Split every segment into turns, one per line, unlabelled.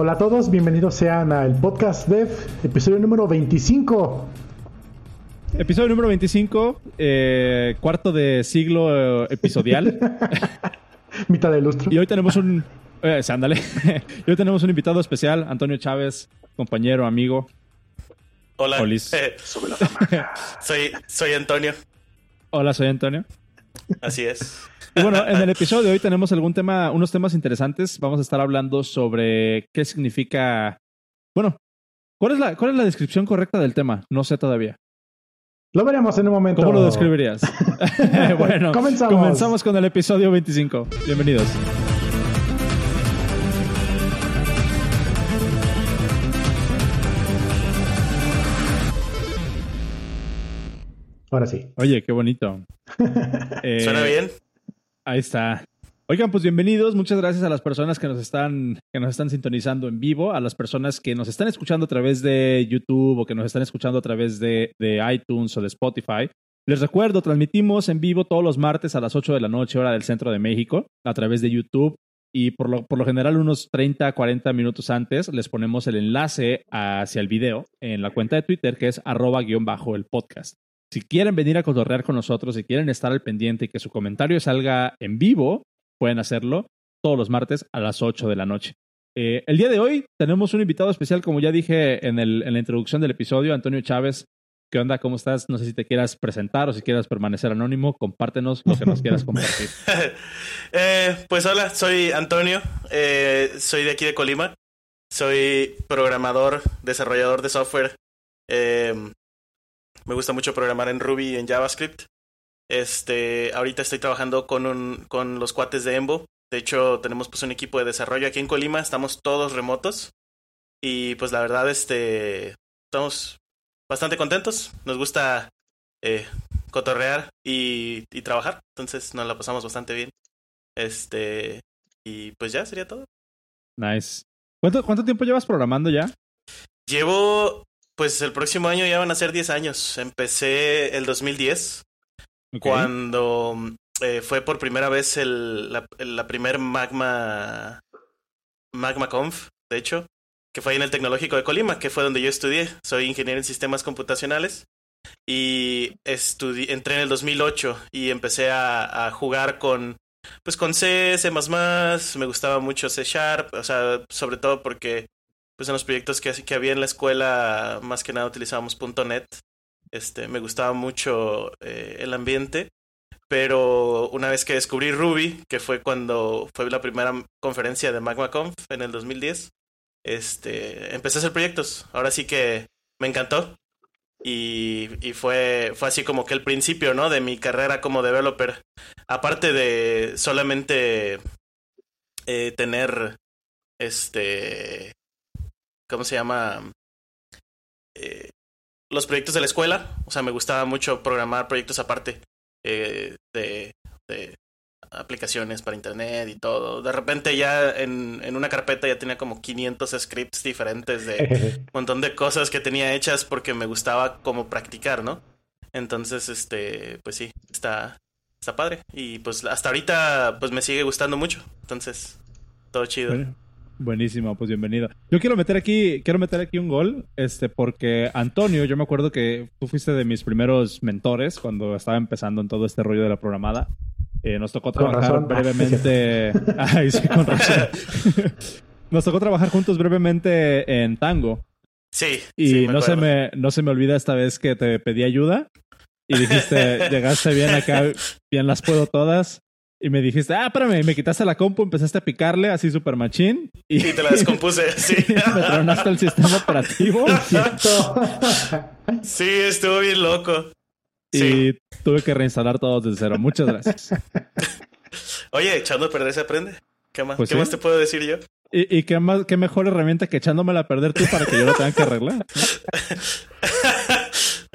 Hola a todos, bienvenidos sean al podcast Dev, episodio número 25.
Episodio número 25, eh, cuarto de siglo eh, episodial.
Mitad de lustro.
Y hoy tenemos un... Eh, y hoy tenemos un invitado especial, Antonio Chávez, compañero, amigo.
Hola.
Olis.
Eh, soy, soy Antonio.
Hola, soy Antonio.
Así es.
Y bueno, en el episodio de hoy tenemos algún tema, unos temas interesantes. Vamos a estar hablando sobre qué significa. Bueno, ¿cuál es la, cuál es la descripción correcta del tema? No sé todavía.
Lo veremos en un momento.
¿Cómo lo describirías? bueno,
Comenzamos.
comenzamos con el episodio 25. Bienvenidos.
Ahora sí.
Oye, qué bonito. Eh,
¿Suena bien?
Ahí está. Oigan, pues bienvenidos. Muchas gracias a las personas que nos están, que nos están sintonizando en vivo, a las personas que nos están escuchando a través de YouTube o que nos están escuchando a través de, de iTunes o de Spotify. Les recuerdo, transmitimos en vivo todos los martes a las 8 de la noche, hora del centro de México, a través de YouTube. Y por lo, por lo general, unos 30, 40 minutos antes, les ponemos el enlace hacia el video en la cuenta de Twitter, que es arroba guion bajo el podcast. Si quieren venir a cotorrear con nosotros, si quieren estar al pendiente y que su comentario salga en vivo, pueden hacerlo todos los martes a las 8 de la noche. Eh, el día de hoy tenemos un invitado especial, como ya dije en, el, en la introducción del episodio, Antonio Chávez. ¿Qué onda? ¿Cómo estás? No sé si te quieras presentar o si quieras permanecer anónimo. Compártenos lo que nos quieras compartir.
Eh, pues hola, soy Antonio. eh, soy de aquí de Colima. Soy programador, desarrollador de software. Me gusta mucho programar en Ruby y en JavaScript. Este, ahorita estoy trabajando con un, con los cuates de Embo. De hecho, tenemos pues un equipo de desarrollo aquí en Colima. Estamos todos remotos. Y pues la verdad, este, estamos bastante contentos. Nos gusta eh, cotorrear y, y trabajar. Entonces nos la pasamos bastante bien. Este, y pues ya sería todo.
Nice. ¿Cuánto, ¿Cuánto tiempo llevas programando ya?
Llevo, pues el próximo año ya van a ser 10 años. Empecé el 2010,
Ok.
cuando eh, fue por primera vez el, la, la primer Magma, Magma Conf, de hecho, que fue ahí en el Tecnológico de Colima, que fue donde yo estudié. Soy ingeniero en sistemas computacionales y estudi- entré en el 2008 y empecé a, a jugar con pues con C, C++, me gustaba mucho C Sharp, o sea, sobre todo porque pues en los proyectos que, había en la escuela más que nada utilizábamos .NET. Este, me gustaba mucho eh, el ambiente, pero una vez que descubrí Ruby, que fue cuando fue la primera conferencia de MagmaConf en el 2010, este, empecé a hacer proyectos. Ahora sí que me encantó. Y, y fue, fue así como que el principio, ¿no? De mi carrera como developer. Aparte de solamente eh, tener, este, ¿cómo se llama? Eh, los proyectos de la escuela. O sea, me gustaba mucho programar proyectos aparte eh, de, de aplicaciones para internet y todo. De repente ya en, en una carpeta ya tenía como 500 scripts diferentes de un montón de cosas que tenía hechas porque me gustaba como practicar, ¿no? Entonces, este, pues sí, está, está padre. Y pues hasta ahorita pues me sigue gustando mucho. Entonces, todo chido.
Bueno, buenísimo, pues bienvenido. Yo quiero meter aquí, quiero meter aquí un gol, este, porque Antonio, yo me acuerdo que tú fuiste de mis primeros mentores cuando estaba empezando en todo este rollo de la programada. Eh, nos tocó
Con
trabajar
razón.
brevemente. Ay, sí, con razón. nos tocó trabajar juntos brevemente en Tango.
Sí.
Y
sí, me
no, se me, no se me olvida esta vez que te pedí ayuda y dijiste, llegaste bien acá, bien las puedo todas. Y me dijiste, ah, espérame, y me quitaste la compu, empezaste a picarle así super machín. Y,
Y te la descompuse, sí.
me tronaste el sistema operativo.
Sí, estuvo bien loco.
Y
Sí.
tuve que reinstalar todo desde cero. Muchas gracias.
Oye, echando a perder se aprende. ¿Qué más,
Pues
¿qué
sí.
más te puedo decir yo?
¿Y, y qué, más, qué mejor herramienta que echándomela a perder tú para que yo lo tenga que arreglar?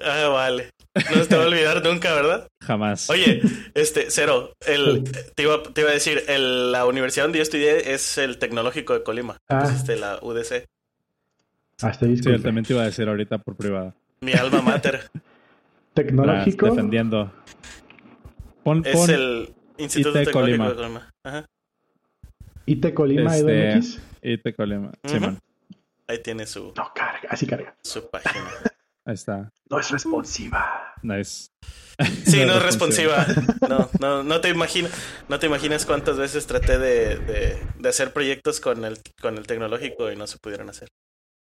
ah, vale. No se te va a olvidar nunca, ¿verdad?
Jamás.
Oye, este, Cero, el, te, iba, te iba a decir, el- la universidad donde yo estudié es el Tecnológico de Colima.
Ah.
Es este, la UDC.
Hasta
Sí,
disculpe.
él también te iba a decir ahorita por privado.
Mi alma mater.
Tecnológico.
Tras, defendiendo. Pon,
es
pon-
el Instituto
IT
Tecnológico
Colima.
de Colima. Ajá.
IT Colima
Este-
EDMX.
IT Colima.
Ujú.
Simón.
Ahí tiene su,
No, carga, así carga.
su página.
Ahí está.
No es responsiva.
Nice.
Sí,
No
no
es
es responsiva. No, no, no te imaginas, no te imaginas cuántas veces traté de, de, de hacer proyectos con el, con el tecnológico y no se pudieron hacer.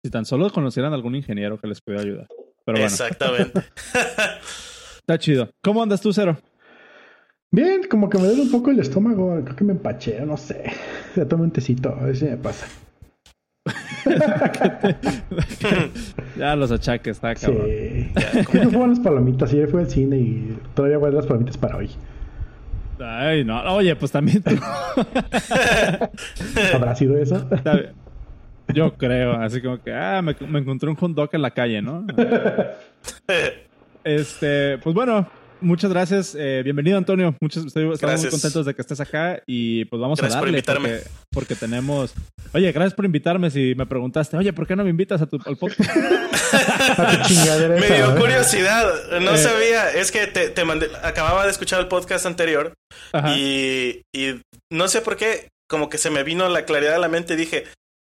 Si tan solo conocieran algún ingeniero que les pudiera ayudar. Pero bueno,
Exactamente.
está chido. ¿Cómo andas tú, Cero?
Bien, como que me duele un poco el estómago. Creo que me empaché, no sé. Ya tomé un tecito, a ver si me pasa.
ya los achaques, está cabrón.
Sí. ¿Cómo fueron las palomitas? Ayer fue al cine y todavía guardé las palomitas para hoy.
Ay, no. Oye, pues también tú.
¿Habrá sido eso?
Yo creo, así como que, ah, me, me encontré un hot dog en la calle, ¿no? Este, pues bueno, muchas gracias. Eh, bienvenido, Antonio. Muchas, estoy- estamos muy
Gracias.
contentos de que estés acá y pues vamos
Gracias
a
por
darle
invitarme.
porque, porque tenemos. Oye, gracias por invitarme. Si me preguntaste, oye, ¿por qué no me invitas a tu al podcast?
Me dio
¿verdad?
curiosidad, no
Eh.
sabía, es que te, te mandé, acababa de escuchar el podcast anterior y, y no sé por qué, como que se me vino la claridad a la mente y dije,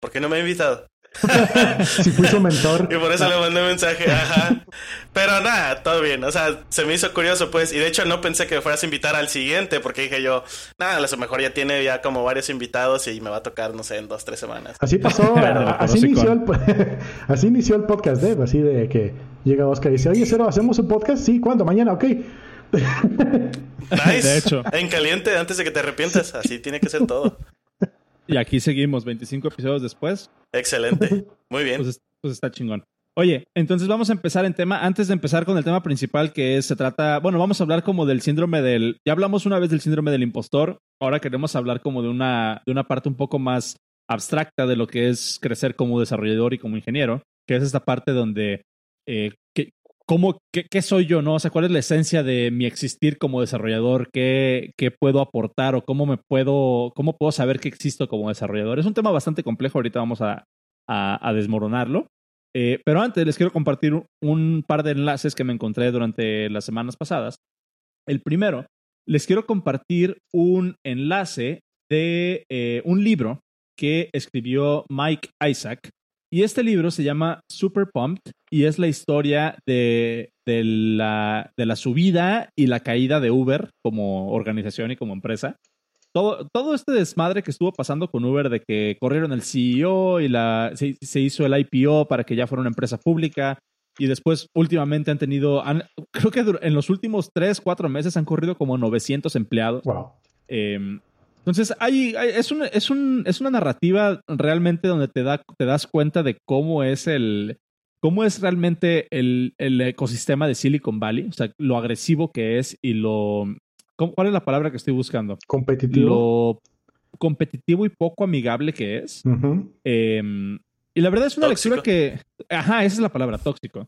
¿por qué no me ha invitado?
Si fui su mentor.
Y por eso le mandé un mensaje, ajá. Pero nada, todo bien, o sea, se me hizo curioso pues, y de hecho no pensé que me fueras a invitar al siguiente, porque dije yo, nada, a lo mejor ya tiene ya como varios invitados y me va a tocar, no sé, en dos, tres semanas.
Así pasó,
Pero
a- así,
con
inició el, po- así inició el podcast Dev, así de que llega Oscar y dice, oye, Cero, ¿hacemos un podcast? Sí, ¿cuándo? Mañana, ok.
Nice.
De hecho.
En caliente, antes de que te arrepientas, así tiene que ser todo.
Y aquí seguimos, 25 episodios después.
Excelente. Muy bien.
Pues, es- pues está chingón. Oye, entonces vamos a empezar en tema, antes de empezar con el tema principal que es, se trata, bueno, vamos a hablar como del síndrome del, ya hablamos una vez del síndrome del impostor, ahora queremos hablar como de una, de una parte un poco más abstracta de lo que es crecer como desarrollador y como ingeniero, que es esta parte donde, eh, que, cómo, qué, soy yo, ¿no? O sea, cuál es la esencia de mi existir como desarrollador, qué, qué puedo aportar o cómo me puedo, cómo puedo saber que existo como desarrollador. Es un tema bastante complejo, ahorita vamos a, a, desmoronarlo. Eh, pero antes les quiero compartir un, un par de enlaces que me encontré durante las semanas pasadas. El primero, les quiero compartir un enlace de eh, un libro que escribió Mike Isaac. Y este libro se llama Super Pumped y es la historia de, de la, de la subida y la caída de Uber como organización y como empresa todo, todo este desmadre que estuvo pasando con Uber de que corrieron el CEO y la, se, se hizo el IPO para que ya fuera una empresa pública y después últimamente han tenido, han- creo que en los últimos 3, 4 meses han corrido como 900 empleados.
Wow.
Eh, entonces, hay, hay- es, un, es, un, es una narrativa realmente donde te, da, te das cuenta de cómo es el cómo es realmente el, el ecosistema de Silicon Valley, o sea, lo agresivo que es y lo... ¿cómo- ¿Cuál es la palabra que estoy buscando?
Competitivo.
lo competitivo y poco amigable que es. Eh, y la verdad es una
Tóxico.
lectura que. Ajá, esa es la palabra, tóxico.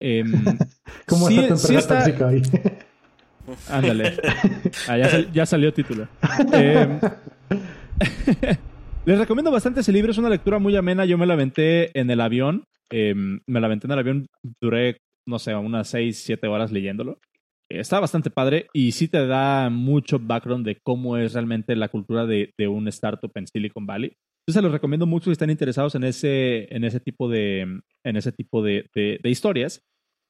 Eh,
¿Cómo
sí-
está tu
sí
empresa
está-
tóxica ahí?
Ándale. Ah, ya, sal- ya salió título. Eh, les recomiendo bastante ese libro, es una lectura muy amena. Yo me la aventé en el avión. Eh, me la aventé en el avión, duré, no sé, unas 6, 7 horas leyéndolo. Eh, Está bastante padre y sí te da mucho background de cómo es realmente la cultura de, de un startup en Silicon Valley. Entonces les recomiendo mucho si están interesados en ese, en ese tipo de, en ese tipo de, de- de historias.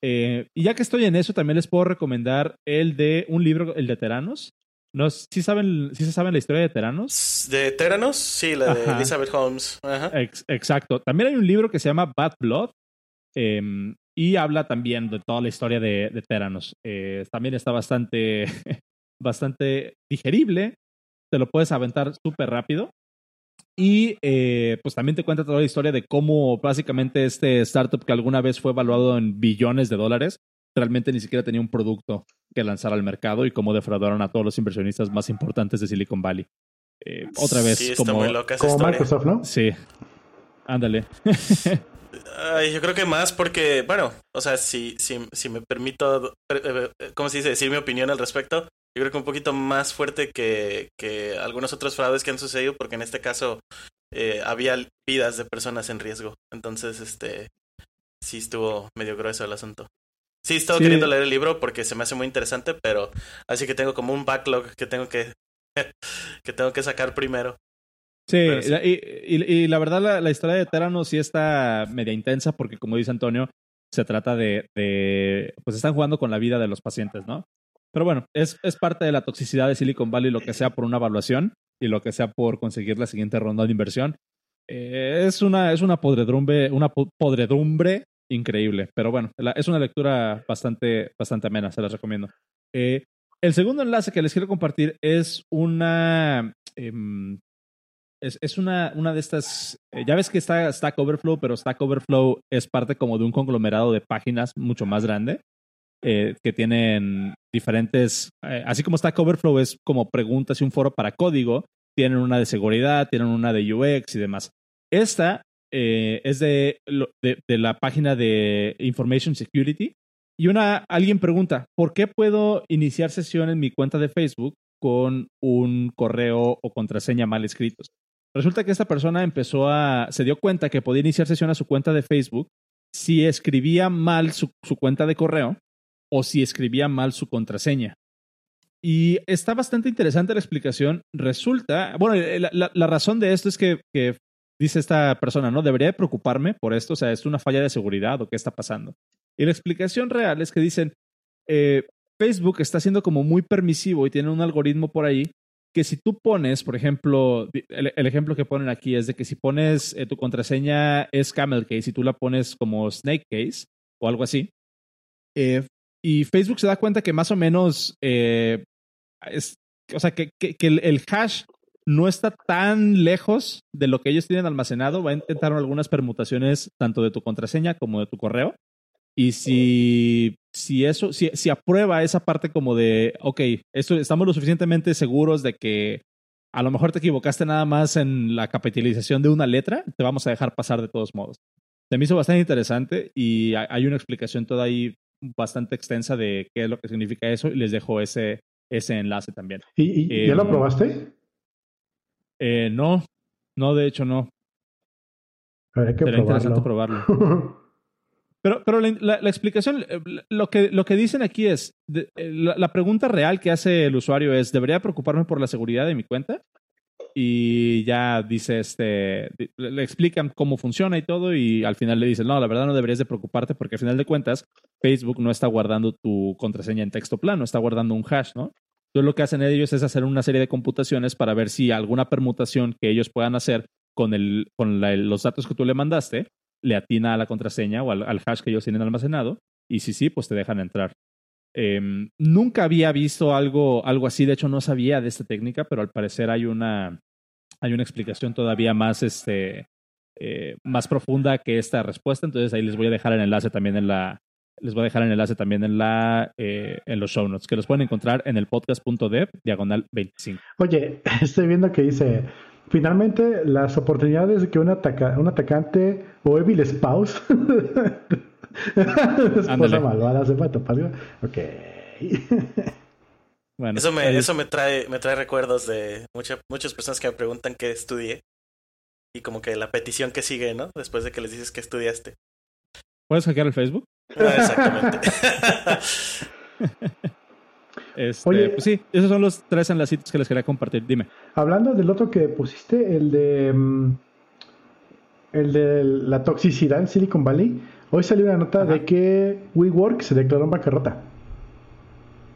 Eh, y ya que estoy en eso, también les puedo recomendar el de un libro, el de Teranos. No, ¿sí, saben, ¿Sí se saben la historia de Teranos?
¿De Teranos? Sí, la de
Ajá.
Elizabeth Holmes. Ajá.
Ex- exacto. También hay un libro que se llama Bad Blood eh, y habla también de toda la historia de, de Teranos. Eh, también está bastante, bastante digerible. Te lo puedes aventar súper rápido. Y eh, pues también te cuenta toda la historia de cómo básicamente este startup que alguna vez fue evaluado en billones de dólares, realmente ni siquiera tenía un producto que lanzar al mercado y cómo defraudaron a todos los inversionistas más importantes de Silicon Valley. Eh, otra vez,
Sí,
como...
Microsoft, ¿no?
Sí. Ándale.
Ay, yo creo que más porque, bueno, o sea, si, si, si me permito, eh, eh, ¿cómo se dice? Decir mi opinión al respecto. Yo creo que un poquito más fuerte que, que algunos otros fraudes que han sucedido, porque en este caso eh, había vidas de personas en riesgo. Entonces, este, sí estuvo medio grueso el asunto. Sí, he estado
Sí.
queriendo leer el libro porque se me hace muy interesante, pero así que tengo como un backlog que tengo que, que tengo que sacar primero.
Sí, Y, la verdad la, historia de Terano sí está media intensa porque como dice Antonio, se trata de, de, pues están jugando con la vida de los pacientes, ¿no? Pero bueno, es, es parte de la toxicidad de Silicon Valley, lo que sea por una evaluación y lo que sea por conseguir la siguiente ronda de inversión. Eh, es, una, es una podredumbre, una podredumbre increíble. Pero bueno, es una lectura bastante, bastante amena, se las recomiendo. Eh, el segundo enlace que les quiero compartir es una. Em, es, una, una de estas. Eh, ya ves que está Stack Overflow, pero Stack Overflow es parte como de un conglomerado de páginas mucho más grande. Que tienen diferentes. así como Stack Overflow es como preguntas y un foro para código, tienen una de seguridad, tienen una de UX y demás. Esta eh, es de, de, la página de Information Security. Y una, alguien pregunta, ¿por qué puedo iniciar sesión en mi cuenta de Facebook con un correo o contraseña mal escritos? Resulta que esta persona empezó a, se dio cuenta que podía iniciar sesión a su cuenta de Facebook si escribía mal su, cuenta de correo o si escribía mal su contraseña. Y está bastante interesante la explicación. Resulta, bueno, la, razón de esto es que, que, dice esta persona, ¿no? Debería preocuparme por esto, o sea, ¿es una falla de seguridad o qué está pasando? Y la explicación real es que dicen, eh, Facebook está siendo como muy permisivo y tiene un algoritmo por ahí que si tú pones, por ejemplo, el, ejemplo que ponen aquí es de que si pones eh, tu contraseña es camel case y tú la pones como snake case o algo así, eh, y Facebook se da cuenta que más o menos es, o sea, que, el, hash no está tan lejos de lo que ellos tienen almacenado. Va a intentar algunas permutaciones tanto de tu contraseña como de tu correo. Y si, si eso, si, aprueba esa parte como de, ok, estamos lo suficientemente seguros de que a lo mejor te equivocaste nada más en la capitalización de una letra, te vamos a dejar pasar de todos modos. Se me hizo bastante interesante y hay una explicación toda ahí bastante extensa de qué es lo que significa eso y les dejo ese, ese enlace también.
¿Y, ya lo em, probaste?
Eh, no, no, de hecho no.
Que probarlo. interesante
probarlo. pero pero la, explicación, eh, lo que, lo que dicen aquí es, eh, la, pregunta real que hace el usuario es, ¿debería preocuparme por la seguridad de mi cuenta? Y ya dice, este, le explican cómo funciona y todo y al final le dicen, no, la verdad no deberías de preocuparte porque al final de cuentas Facebook no está guardando tu contraseña en texto plano, está guardando un hash, ¿no? Entonces lo que hacen ellos es hacer una serie de computaciones para ver si alguna permutación que ellos puedan hacer con, el, con los datos que tú le mandaste le atina a la contraseña o al, hash que ellos tienen almacenado. Y si sí, pues te dejan entrar. Em, nunca había visto algo, algo así, de hecho no sabía de esta técnica, pero al parecer hay una, hay una explicación todavía más, este, eh, más profunda que esta respuesta. Entonces ahí les voy a dejar el enlace también en la, les voy a dejar el enlace también en, la, eh, en los show notes, que los pueden encontrar en el podcast.dev, diagonal 25.
Oye, estoy viendo que dice, finalmente las oportunidades de que un, ataca, un atacante o evil spouse, esposa malvada, se topar. Ok.
Bueno, eso me, eso me trae, me trae recuerdos de muchas muchas personas que me preguntan qué estudié. Y como que la petición que sigue, ¿no? Después de que les dices que estudiaste.
¿Puedes hackear el Facebook?
Ah, exactamente.
Este, Oye, pues sí, esos son los tres enlacitos que les quería compartir. Dime.
Hablando del otro que pusiste, el de mm, el de la toxicidad en Silicon Valley, hoy salió una nota de que WeWork se declaró en bancarrota.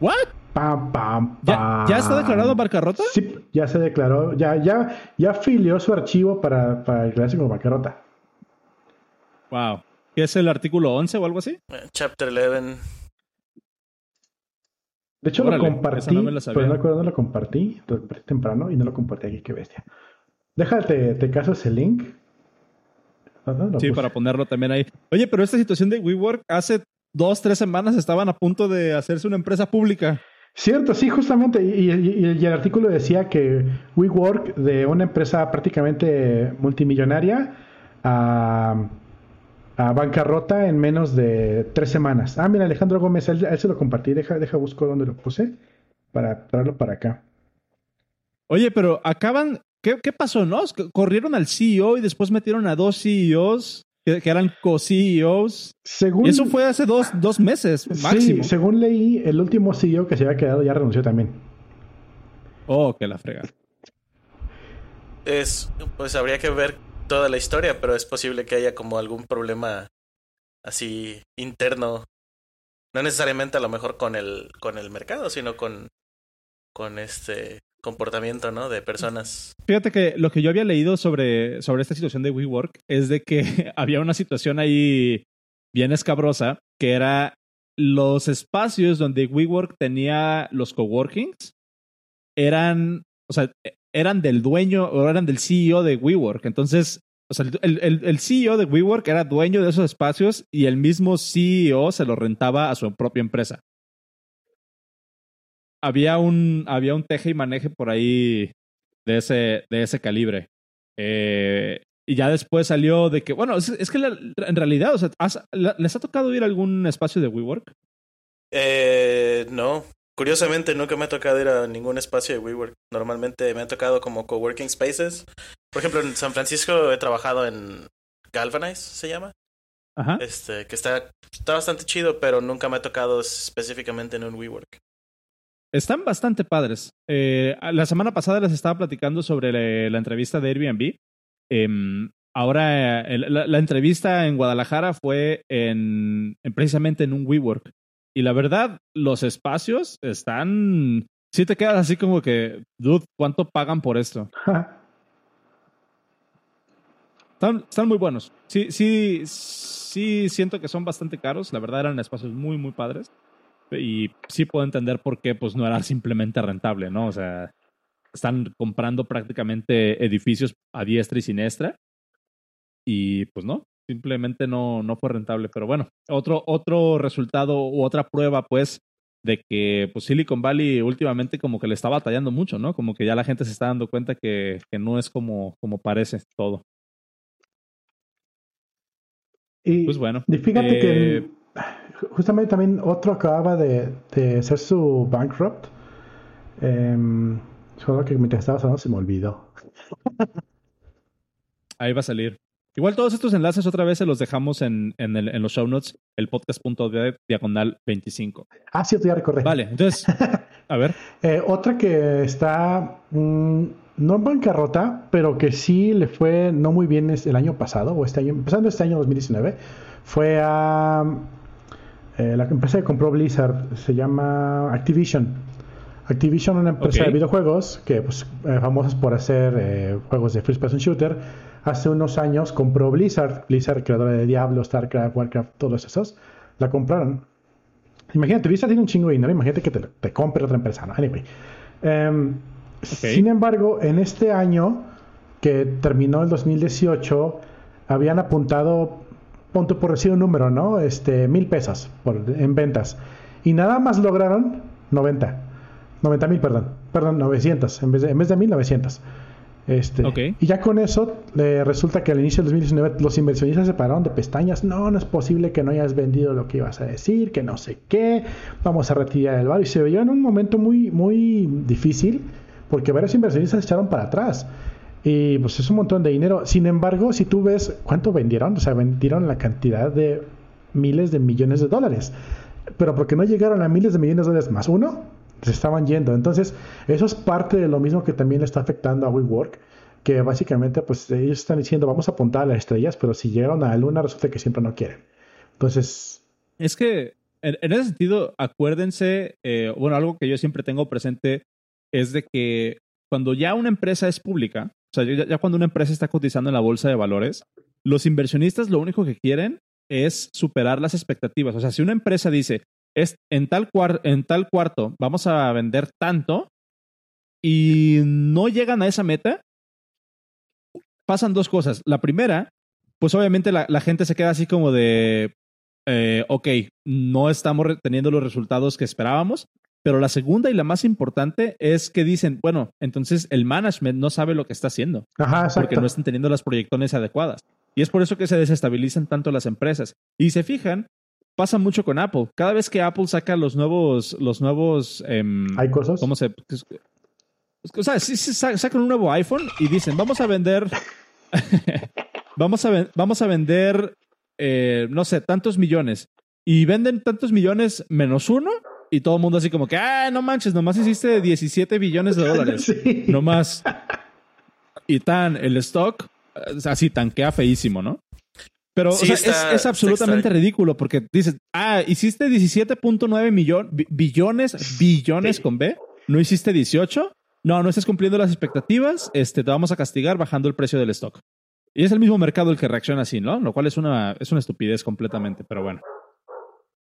¿What?
Pam, pam,
pam. ¿Ya, está declarado bancarrota?
Sí, ya se declaró, ya, ya, ya afilió su archivo para, para declararse como bancarrota.
Wow. ¿Qué es el artículo 11 o algo así?
Chapter 11.
De hecho, lo compartí, no pero no recuerdo lo compartí, lo compartí temprano y no lo compartí aquí, qué bestia. Déjate, te caso ese link.
sí, para ponerlo también ahí. Oye, pero esta situación de WeWork hace dos, tres semanas estaban a punto de hacerse una empresa pública.
Cierto, sí, justamente. Y, el artículo decía que WeWork, de una empresa prácticamente multimillonaria, a a bancarrota en menos de tres semanas. Ah, mira, Alejandro Gómez, él, se lo compartí. Deja, deja busco dónde lo puse para traerlo para acá.
Oye, pero acaban. ¿Qué, qué pasó, no? Corrieron al CEO y después metieron a dos CEOs que, eran co-CEOs. Según... Eso fue hace dos, dos meses máximo.
Sí, según leí, el último CEO que se había quedado ya renunció también.
Oh, que la frega.
es, pues habría que ver toda la historia, pero es posible que haya como algún problema así interno. No necesariamente a lo mejor con el, con el mercado, sino con, con este comportamiento, ¿no? De personas.
Fíjate que lo que yo había leído sobre, sobre esta situación de WeWork es de que había una situación ahí bien escabrosa, que era los espacios donde WeWork tenía los coworkings eran, o sea, eran del dueño o eran del CEO de WeWork. Entonces, o sea, el, el, el, CEO de WeWork era dueño de esos espacios y el mismo CEO se lo rentaba a su propia empresa. Había un, había un teje y maneje por ahí de ese, de ese calibre. Eh, y ya después salió de que, bueno, es, que en realidad, o sea, ¿les ha tocado ir a algún espacio de WeWork?
Eh, no. Curiosamente, nunca me ha tocado ir a ningún espacio de WeWork. Normalmente me ha tocado como coworking spaces. Por ejemplo, en San Francisco he trabajado en Galvanize, se llama.
Ajá.
Este, que está, está bastante chido, pero nunca me ha tocado específicamente en un WeWork.
Están bastante padres. Eh, la semana pasada les estaba platicando sobre la, entrevista de Airbnb. Em, ahora, la, entrevista en Guadalajara fue en, precisamente en un WeWork. Y la verdad, los espacios están. Sí te quedas así como que, dude, ¿cuánto pagan por esto? están, están muy buenos. Sí, sí, sí siento que son bastante caros. La verdad eran espacios muy, muy padres. Y sí puedo entender por qué pues no era simplemente rentable, ¿no? O sea, están comprando prácticamente edificios a diestra y siniestra. Y pues no, simplemente no, no fue rentable. Pero bueno, otro, otro resultado u otra prueba, pues, de que pues, Silicon Valley últimamente como que le está batallando mucho, ¿no? Como que ya la gente se está dando cuenta que, que no es como, como parece todo.
Y, pues bueno. Y fíjate que eh, justamente también otro acababa de, de hacer su bankrupt. Eh, solo que mientras estaba hablando se me olvidó.
Ahí va a salir. Igual todos estos enlaces otra vez se los dejamos en, en, el, en los show notes, el podcast.de diagonal 25.
Ah, sí, ya recordé.
Vale, entonces, a ver.
Eh, otra que está mm, no en bancarrota, pero que sí le fue no muy bien el año pasado, o este año, empezando este año 2019, fue a eh, la empresa que compró Blizzard, se llama Activision. Activision, una empresa de videojuegos que pues, eh, famosa por hacer eh, juegos de first person shooter hace unos años compró Blizzard, Blizzard creadora de Diablo, StarCraft, Warcraft, todos esos, la compraron. Imagínate, Blizzard tiene un chingo de dinero, imagínate que te, compre otra empresa, ¿no? Anyway. Em, sin embargo, en este año que terminó el 2018, habían apuntado, punto por decir un número, ¿no? Este, mil pesos por, en ventas. Y nada más lograron 90. 90 mil, perdón. Perdón, 900. En vez de, en vez de 1900. Este, Y ya con eso, resulta que al inicio del 2019 los inversionistas se pararon de pestañas. No, no es posible que no hayas vendido lo que ibas a decir, que no sé qué. Vamos a retirar el valor. Y se veía en un momento muy, muy difícil porque varios inversionistas se echaron para atrás. Y pues es un montón de dinero. Sin embargo, si tú ves cuánto vendieron, o sea, vendieron la cantidad de miles de millones de dólares. Pero porque no llegaron a miles de millones de dólares más uno, se estaban yendo. Entonces, eso es parte de lo mismo que también le está afectando a WeWork, que básicamente, pues ellos están diciendo, vamos a apuntar a las estrellas, pero si llegaron a la luna, resulta que siempre no quieren. Entonces...
Es que, en, ese sentido, acuérdense, eh, bueno, algo que yo siempre tengo presente es de que cuando ya una empresa es pública, o sea, ya, ya cuando una empresa está cotizando en la bolsa de valores, los inversionistas lo único que quieren es superar las expectativas. O sea, si una empresa dice, es en tal, en tal cuarto vamos a vender tanto y no llegan a esa meta, pasan dos cosas. La primera, pues obviamente la, gente se queda así como de, eh, ok, no estamos teniendo los resultados que esperábamos. Pero la segunda y la más importante es que dicen, bueno, entonces el management no sabe lo que está haciendo. porque no están teniendo las proyecciones adecuadas. Y es por eso que se desestabilizan tanto las empresas. Y se fijan, pasa mucho con Apple. Cada vez que Apple saca los nuevos, los nuevos, em,
hay cosas.
¿Cómo se? O sea, sí, sacan un nuevo iPhone y dicen, vamos a vender, vamos a, vamos a vender, eh, no sé, tantos millones. Y venden tantos millones menos uno y todo el mundo así como que, ah, no manches, nomás hiciste 17 billones de dólares. Sí. Nomás. y tan el stock, así tanquea feísimo, ¿no? Pero es, absolutamente ridículo porque dices, ah, hiciste 17.9 millones, billones, billones con B, no hiciste 18, no, no estás cumpliendo las expectativas, este, te vamos a castigar bajando el precio del stock. Y es el mismo mercado el que reacciona así, ¿no? Lo cual es una, es una estupidez completamente, pero bueno.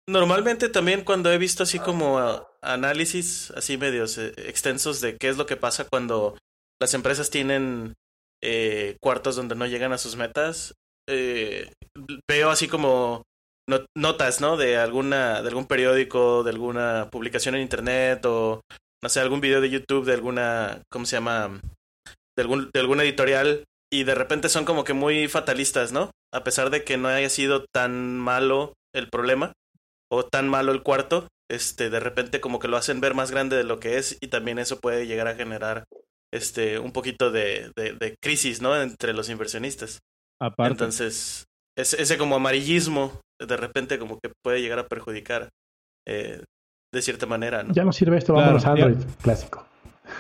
Normalmente también cuando he visto así como análisis así medios eh, extensos de qué es lo que pasa cuando las empresas tienen eh, cuartos donde no llegan a sus metas, eh, veo así como notas, ¿no? De alguna, de algún periódico, de alguna publicación en internet o no sé, algún video de YouTube de alguna, ¿cómo se llama? De algún, de alguna editorial y de repente son como que muy fatalistas, ¿no? A pesar de que no haya sido tan malo el problema o tan malo el cuarto, este, de repente como que lo hacen ver más grande de lo que es y también eso puede llegar a generar este, un poquito de, de, crisis, ¿no? Entre los inversionistas. Aparte. Entonces, ese, como amarillismo de repente como que puede llegar a perjudicar eh, de cierta manera, ¿no?
Ya no sirve esto, vamos a Android clásico.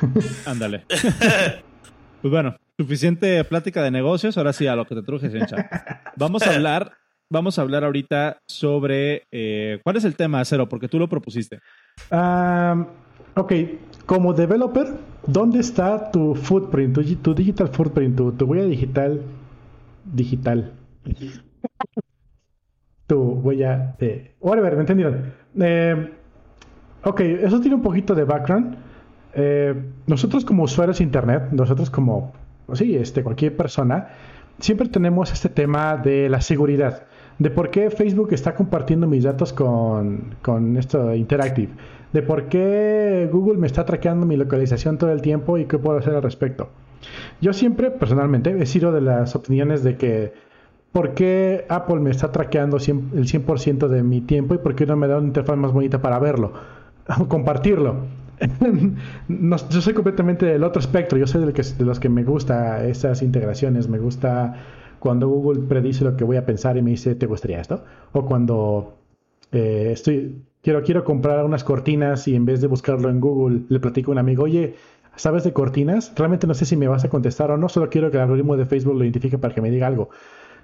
Ándale. pues bueno, suficiente plática de negocios, ahora sí a lo que te truje, chat. Vamos a hablar, vamos a hablar ahorita sobre eh, ¿cuál es el tema, Cero? Porque tú lo propusiste.
ok, como developer, ¿dónde está tu footprint, tu, digital footprint, tu, tu huella digital digital? tu huella de... Whatever, ¿me entendieron? Eh, Ok, eso tiene un poquito de background. Eh, nosotros como usuarios de Internet, nosotros como, sí, este, cualquier persona, siempre tenemos este tema de la seguridad, de por qué Facebook está compartiendo mis datos con, con esto Interactive, de por qué Google me está traqueando mi localización todo el tiempo y qué puedo hacer al respecto. Yo siempre, personalmente, he sido de las opiniones de que ¿por qué Apple me está traqueando el 100% de mi tiempo y por qué no me da una interfaz más bonita para verlo? compartirlo. yo soy completamente del otro espectro, yo soy de los que me gusta esas integraciones, me gusta cuando Google predice lo que voy a pensar y me dice, ¿te gustaría esto? O cuando eh, estoy, quiero, quiero comprar unas cortinas y en vez de buscarlo en Google, le platico a un amigo, oye, ¿sabes de cortinas? Realmente no sé si me vas a contestar o no, solo quiero que el algoritmo de Facebook lo identifique para que me diga algo.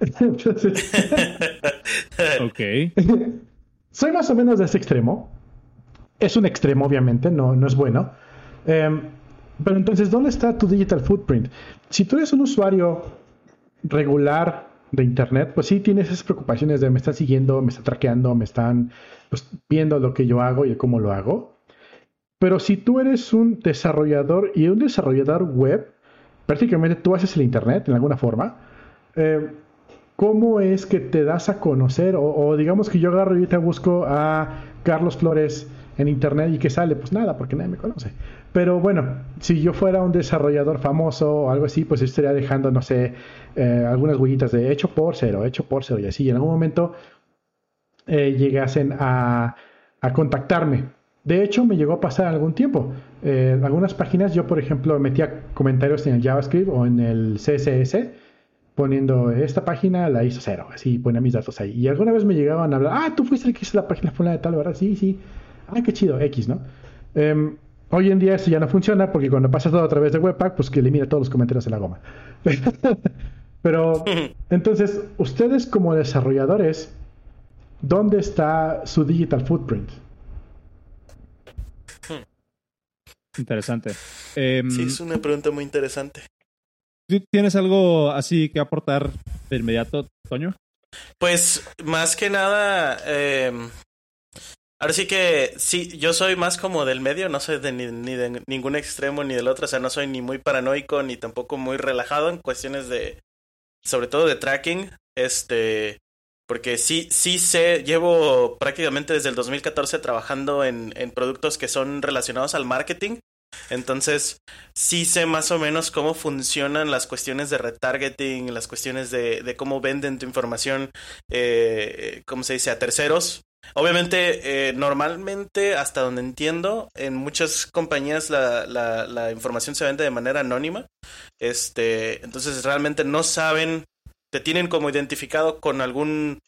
ok. Soy más o menos de ese extremo. Es un extremo, obviamente, no, no es bueno. Em, pero entonces, ¿dónde está tu digital footprint? Si tú eres un usuario regular de Internet, pues sí tienes esas preocupaciones de me están siguiendo, me están traqueando, me están pues, viendo lo que yo hago y cómo lo hago. Pero si tú eres un desarrollador y un desarrollador web, prácticamente tú haces el Internet en alguna forma. Em, ¿Cómo es que te das a conocer? O, o, digamos que yo agarro y te busco a Carlos Flores en internet y que sale, pues nada, porque nadie me conoce. Pero bueno, si yo fuera un desarrollador famoso o algo así, pues estaría dejando, no sé, eh, algunas huellitas de hecho por cero, hecho por cero y así. Y en algún momento eh, llegasen a, a, contactarme. De hecho, me llegó a pasar algún tiempo. Eh, algunas páginas yo, por ejemplo, metía comentarios en el JavaScript o en el CSS poniendo esta página la hizo cero, así ponía mis datos ahí. Y alguna vez me llegaban a hablar, ah, tú fuiste el que hizo la página fulana de tal, ¿verdad? Sí, sí ay, qué chido, X, ¿no? Em, hoy en día esto ya no funciona porque cuando pasas todo a través de Webpack, pues que elimina todos los comentarios de la goma. Pero entonces, ustedes como desarrolladores, ¿dónde está su digital footprint?
Interesante.
Em, sí, es una pregunta muy interesante.
¿Tienes algo así que aportar de inmediato, Toño?
Pues más que nada, eh, Ahora sí que sí, yo soy más como del medio, no soy de ni, de ningún extremo ni del otro, o sea, no soy ni muy paranoico ni tampoco muy relajado en cuestiones de, sobre todo de tracking, este, porque sí, sí sé, llevo prácticamente desde el 2014 trabajando en, en productos que son relacionados al marketing, entonces sí sé más o menos cómo funcionan las cuestiones de retargeting, las cuestiones de, de cómo venden tu información, eh, ¿cómo se dice?, a terceros Obviamente, eh, normalmente, hasta donde entiendo, en muchas compañías la, la, la, información se vende de manera anónima. Este, entonces realmente no saben, te tienen como identificado con algún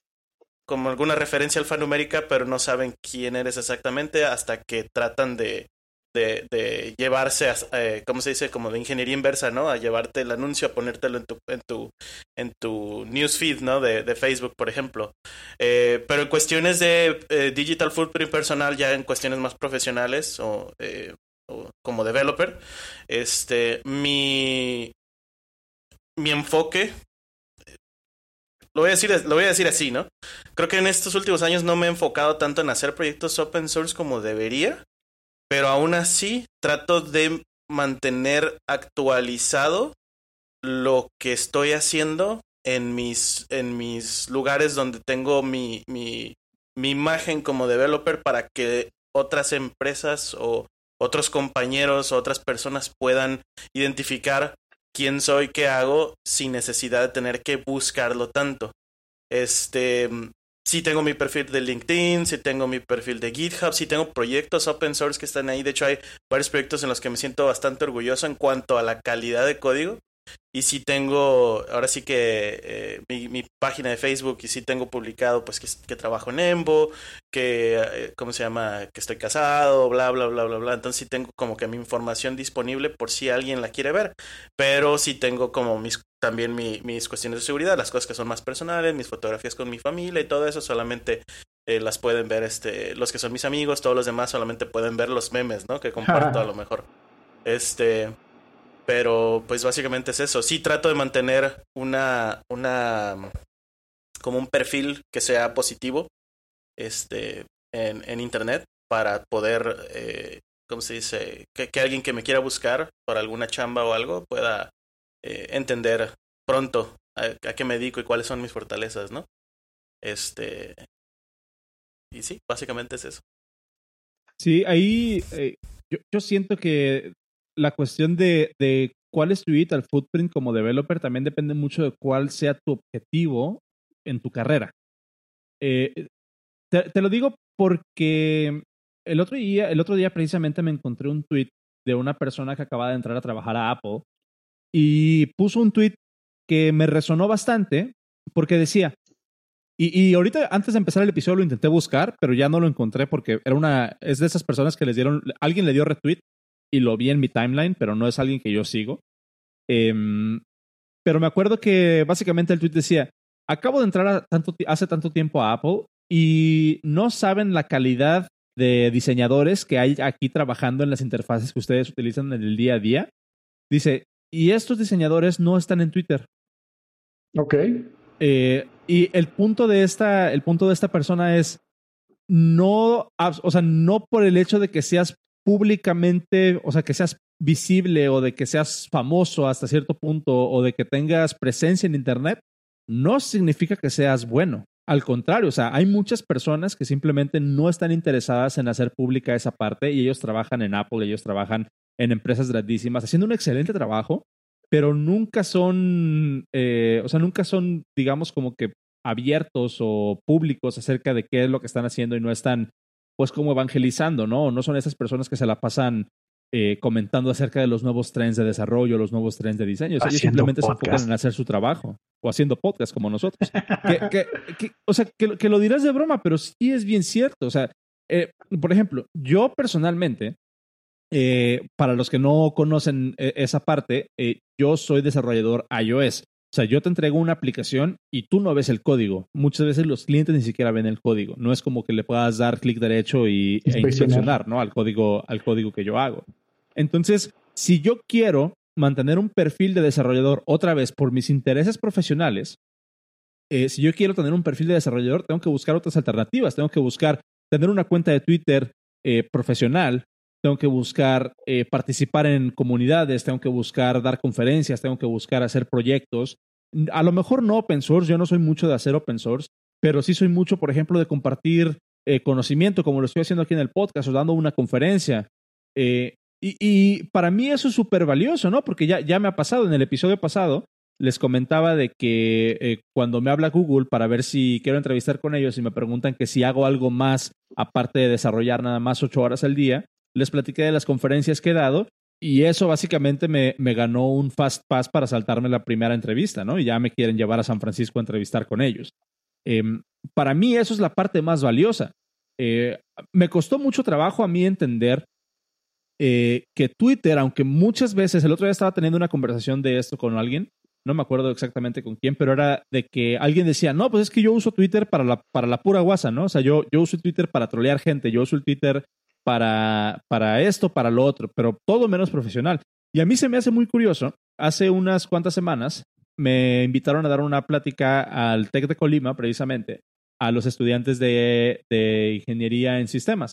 como alguna referencia alfanumérica, pero no saben quién eres exactamente hasta que tratan de, de, de llevarse, a, eh, ¿cómo se dice? Como de ingeniería inversa, ¿no? A llevarte el anuncio, a ponértelo en tu, en tu, en tu newsfeed, ¿no? De, de Facebook, por ejemplo. Eh, pero en cuestiones de eh, digital footprint personal, ya en cuestiones más profesionales o, eh, o como developer, este, mi, mi enfoque lo voy a decir, lo voy a decir así, ¿no? Creo que en estos últimos años no me he enfocado tanto en hacer proyectos open source como debería, pero aún así trato de mantener actualizado lo que estoy haciendo en mis, en mis lugares donde tengo mi, mi, mi imagen como developer para que otras empresas o otros compañeros o otras personas puedan identificar quién soy, qué hago, sin necesidad de tener que buscarlo tanto. Este, sí tengo mi perfil de LinkedIn, sí tengo mi perfil de GitHub, sí tengo proyectos open source que están ahí. De hecho, hay varios proyectos en los que me siento bastante orgulloso en cuanto a la calidad de código. Y sí tengo, ahora sí que eh, mi, mi, página de Facebook y sí tengo publicado pues que, trabajo en Embo, que, eh, ¿cómo se llama? Que estoy casado, bla, bla, bla, bla, bla. Entonces sí tengo como que mi información disponible por si alguien la quiere ver. Pero sí tengo como mis, también mi, mis cuestiones de seguridad, las cosas que son más personales, mis fotografías con mi familia y todo eso solamente eh, las pueden ver este, los que son mis amigos, todos los demás solamente pueden ver los memes, ¿no? Que comparto a lo mejor. Este... Pero pues básicamente es eso. Sí trato de mantener una, una, como un perfil que sea positivo este, en, en Internet para poder, eh, ¿cómo se dice? Que, que, alguien que me quiera buscar para alguna chamba o algo pueda eh, entender pronto a, qué me dedico y cuáles son mis fortalezas, ¿no? Este. Y sí, básicamente es eso.
Sí, ahí eh, yo, yo siento que la cuestión de, de, cuál es tu digital footprint como developer también depende mucho de cuál sea tu objetivo en tu carrera. Eh, te, te, lo digo porque el otro, día, el otro día precisamente me encontré un tweet de una persona que acaba de entrar a trabajar a Apple y puso un tweet que me resonó bastante porque decía, y, y, ahorita antes de empezar el episodio lo intenté buscar, pero ya no lo encontré porque era una, es de esas personas que les dieron, alguien le dio retweet y lo vi en mi timeline, pero no es alguien que yo sigo. Eh, pero me acuerdo que básicamente el tweet decía, acabo de entrar hace tanto tiempo a Apple y no saben la calidad de diseñadores que hay aquí trabajando en las interfaces que ustedes utilizan en el día a día. Dice, y estos diseñadores no están en Twitter.
Ok.
Eh, y el punto de esta, el punto de esta persona es no, o sea, no por el hecho de que seas públicamente, o sea, que seas visible o de que seas famoso hasta cierto punto o de que tengas presencia en Internet, no significa que seas bueno. Al contrario, o sea, hay muchas personas que simplemente no están interesadas en hacer pública esa parte y ellos trabajan en Apple, ellos trabajan en empresas grandísimas, haciendo un excelente trabajo, pero nunca son, eh, o sea, nunca son, digamos, como que abiertos o públicos acerca de qué es lo que están haciendo y no están pues como evangelizando, ¿no? No son esas personas que se la pasan eh, comentando acerca de los nuevos trends de desarrollo, los nuevos trends de diseño. O sea, ellos simplemente podcast. se enfocan en hacer su trabajo o haciendo podcast como nosotros. que, que, que, o sea, que, lo dirás de broma, pero sí es bien cierto. O sea, eh, por ejemplo, yo personalmente, eh, para los que no conocen eh, esa parte, yo soy desarrollador iOS. O sea, yo te entrego una aplicación y tú no ves el código. Muchas veces los clientes ni siquiera ven el código. No es como que le puedas dar clic derecho y, e inspeccionar ¿no? al, código, al código que yo hago. Entonces, si yo quiero mantener un perfil de desarrollador otra vez por mis intereses profesionales, eh, si yo quiero tener un perfil de desarrollador, tengo que buscar otras alternativas. Tengo que buscar tener una cuenta de Twitter eh, profesional, tengo que buscar eh, participar en comunidades, tengo que buscar dar conferencias, tengo que buscar hacer proyectos. A lo mejor no open source, yo no soy mucho de hacer open source, pero sí soy mucho, por ejemplo, de compartir eh, conocimiento, como lo estoy haciendo aquí en el podcast o dando una conferencia. Eh, y, y, para mí eso es súper valioso, ¿no? Porque ya, ya me ha pasado, en el episodio pasado les comentaba de que eh, cuando me habla Google para ver si quiero entrevistar con ellos y me preguntan que si hago algo más aparte de desarrollar nada más ocho horas al día, les platiqué de las conferencias que he dado y eso básicamente me, me, ganó un fast pass para saltarme la primera entrevista, ¿no? Y ya me quieren llevar a San Francisco a entrevistar con ellos. Eh, para mí eso es la parte más valiosa. Eh, me costó mucho trabajo a mí entender eh, que Twitter, aunque muchas veces, el otro día estaba teniendo una conversación de esto con alguien, no me acuerdo exactamente con quién, pero era de que alguien decía, no, pues es que yo uso Twitter para la, para la pura guasa, ¿no? O sea, yo, yo uso Twitter para trolear gente, yo uso el Twitter para, para esto, para lo otro, pero todo menos profesional. Y a mí se me hace muy curioso, hace unas cuantas semanas me invitaron a dar una plática al TEC de Colima, precisamente, a los estudiantes de, de ingeniería en sistemas,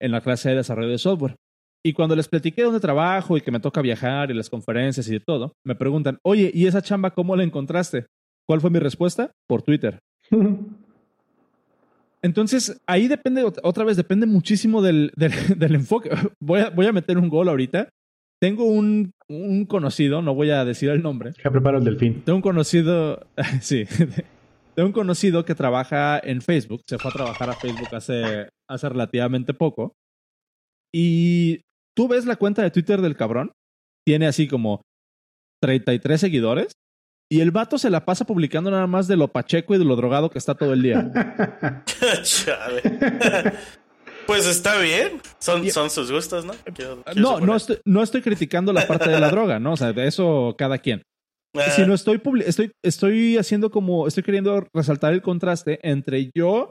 en la clase de desarrollo de software. Y cuando les platiqué dónde trabajo y que me toca viajar y las conferencias y de todo, me preguntan, oye, ¿y esa chamba cómo la encontraste? ¿Cuál fue mi respuesta? Por Twitter. Entonces, ahí depende, otra vez, depende muchísimo del, del, enfoque. Voy a, voy a meter un gol ahorita. Tengo un, un conocido, no voy a decir el nombre.
Ya preparo el delfín.
Tengo un conocido, sí, tengo un conocido que trabaja en Facebook. Se fue a trabajar a Facebook hace, hace relativamente poco. Y tú ves la cuenta de Twitter del cabrón. Tiene así como 33 seguidores. Y el vato se la pasa publicando nada más de lo pacheco y de lo drogado que está todo el día.
Pues está bien. Son, son sus gustos, ¿no?
no, no estoy, no estoy criticando la parte de la droga, ¿no? O sea, de eso cada quien. Ah. Si no estoy, estoy, estoy haciendo como, estoy queriendo resaltar el contraste entre yo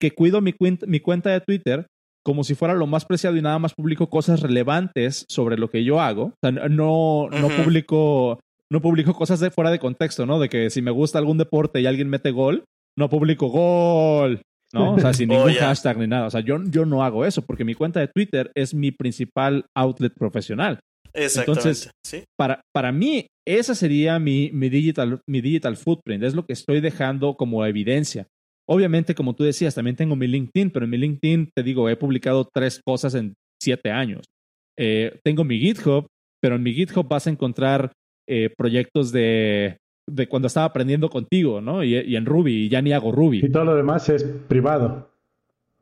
que cuido mi, mi cuenta de Twitter como si fuera lo más preciado y nada más publico cosas relevantes sobre lo que yo hago. O sea, no, no publico no publico cosas de fuera de contexto, ¿no? De que si me gusta algún deporte y alguien mete gol, no publico gol, ¿no? O sea, sin ningún oh, hashtag ni nada. O sea, yo, yo no hago eso porque mi cuenta de Twitter es mi principal outlet profesional.
Exactamente. Entonces, ¿Sí?
para, para mí, esa sería mi, mi, digital, mi digital footprint. Es lo que estoy dejando como evidencia. Obviamente, como tú decías, también tengo mi LinkedIn, pero en mi LinkedIn, te digo, he publicado tres cosas en siete años. Eh, tengo mi GitHub, pero en mi GitHub vas a encontrar eh, proyectos de, de, cuando estaba aprendiendo contigo, ¿no? Y, y, en Ruby, y ya ni hago Ruby.
Y todo lo demás es privado.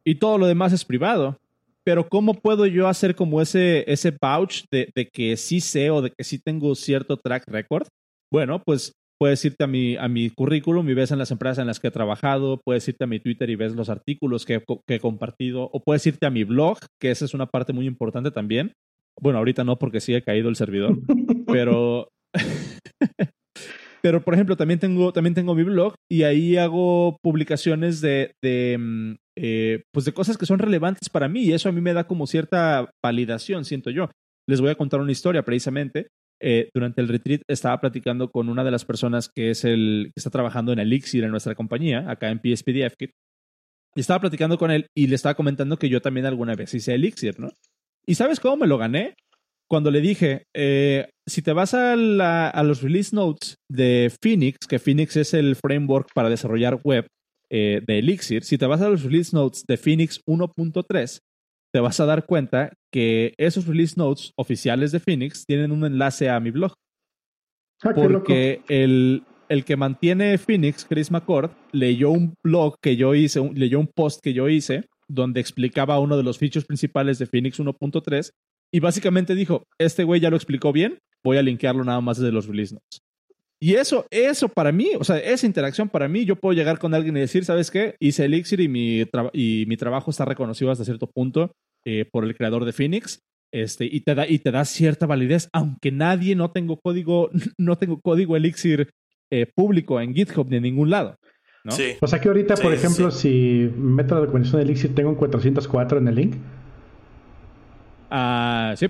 Y todo lo demás es privado. Pero ¿cómo puedo yo hacer como ese, ese pouch de, de que sí sé o de que sí tengo cierto track record? Bueno, pues puedes irte a mi, a mi currículum y ves en las empresas en las que he trabajado, puedes irte a mi Twitter y ves los artículos que, que he compartido, o puedes irte a mi blog, que esa es una parte muy importante también. Bueno, ahorita no porque sigue caído el servidor, pero Pero, por ejemplo, también tengo, también tengo mi blog y ahí hago publicaciones de, de, mm, eh, pues de cosas que son relevantes para mí y eso a mí me da como cierta validación, siento yo. Les voy a contar una historia precisamente. Eh, durante el retreat estaba platicando con una de las personas que es el que está trabajando en Elixir en nuestra compañía, acá en PSPDF Kit. Y estaba platicando con él y le estaba comentando que yo también alguna vez hice Elixir, ¿no? ¿Y sabes cómo me lo gané? Cuando le dije, eh, si te vas a, los release notes de Phoenix, que Phoenix es el framework para desarrollar web eh, de Elixir, si te vas a los release notes de Phoenix 1.3, te vas a dar cuenta que esos release notes oficiales de Phoenix tienen un enlace a mi blog. Ah, porque el, el que mantiene Phoenix, Chris McCord, leyó un blog que yo hice, leyó un post que yo hice donde explicaba uno de los features principales de Phoenix 1.3 y básicamente dijo, este güey ya lo explicó bien, voy a linkearlo nada más desde los release notes. Y eso, eso para mí, o sea, esa interacción para mí, yo puedo llegar con alguien y decir, ¿sabes qué? Hice Elixir y mi, y mi trabajo está reconocido hasta cierto punto eh, por el creador de Phoenix. Este, y te da, y te da cierta validez, aunque nadie no tengo código, no tengo código Elixir eh, público en GitHub ni en ningún lado. ¿no?
Sí. O sea que ahorita, por ejemplo, si meto la documentación de Elixir, tengo un 404 en el link.
Ah, sí.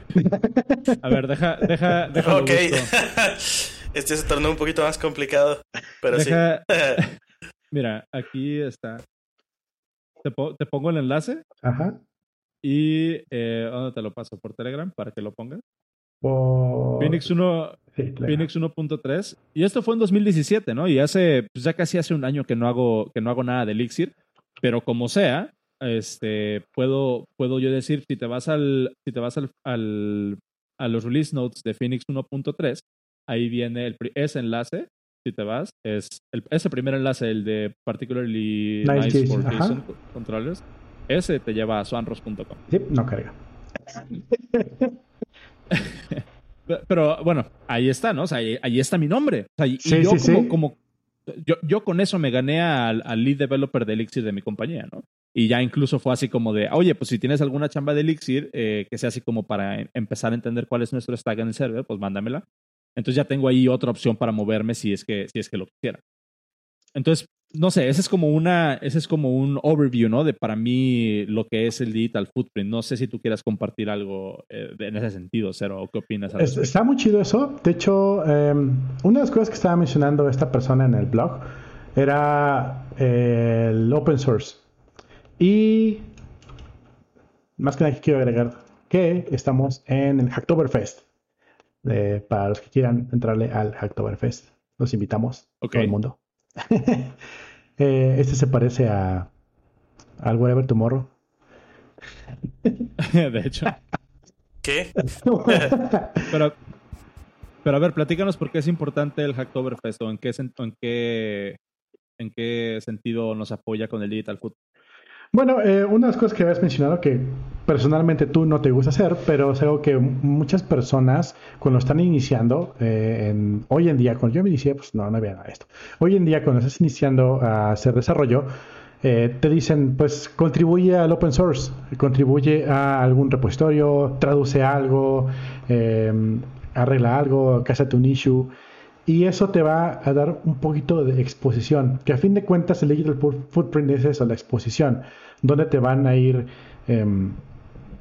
A ver, deja, deja, deja.
Ok. este se tornó un poquito más complicado, pero sí.
Mira, aquí está. Te, te, pongo el enlace.
Ajá.
Y eh, ¿dónde te lo paso? Por Telegram para que lo pongas.
Por...
Phoenix 1, Phoenix 1.3. Y esto fue en 2017, ¿no? Y hace, pues ya casi hace un año que no hago, que no hago nada de Elixir. Pero como sea, este, puedo, puedo yo decir, si te vas al, si te vas al, al a los release notes de Phoenix 1.3, ahí viene el, ese enlace, si te vas, es el, ese primer enlace, el de particularly nice, for JSON controllers, ese te lleva a swanros.com.
Sí, no carga.
Pero bueno, ahí está, ¿no? O sea, ahí, está mi nombre. O sea, y, yo como, como yo, yo, con eso me gané al, al, lead developer de Elixir de mi compañía, ¿no? Y ya incluso fue así como de, oye, pues si tienes alguna chamba de Elixir, eh, que sea así como para empezar a entender cuál es nuestro stack en el server, pues mándamela. Entonces ya tengo ahí otra opción para moverme si es que, si es que lo quisiera. Entonces, no sé, ese es como una, ese es como un overview, ¿no? De para mí lo que es el digital footprint. No sé si tú quieras compartir algo eh, en ese sentido, Cero, qué opinas.
está muy chido eso. De hecho, em, una de las cosas que estaba mencionando esta persona en el blog era eh, el open source. Y más que nada que quiero agregar que estamos en el Hacktoberfest. Eh, para los que quieran entrarle al Hacktoberfest, los invitamos, todo el mundo. Eh, este se parece a al Whatever Tomorrow.
de hecho.
¿Qué?
pero, pero a ver, platícanos por qué es importante el Hacktoberfest o en qué, en qué, en qué sentido nos apoya con el Digital Food.
Bueno, eh, una de las cosas que habías mencionado que personalmente tú no te gusta hacer, pero es algo que muchas personas cuando están iniciando, eh, en, hoy en día, cuando yo me inicié, pues no, no había nada de esto. Hoy en día, cuando estás iniciando a hacer desarrollo, eh, te dicen, pues contribuye al open source, contribuye a algún repositorio, traduce algo, arregla algo, cásate un issue y eso te va a dar un poquito de exposición, que a fin de cuentas el digital footprint es eso, la exposición, donde te van a ir, em,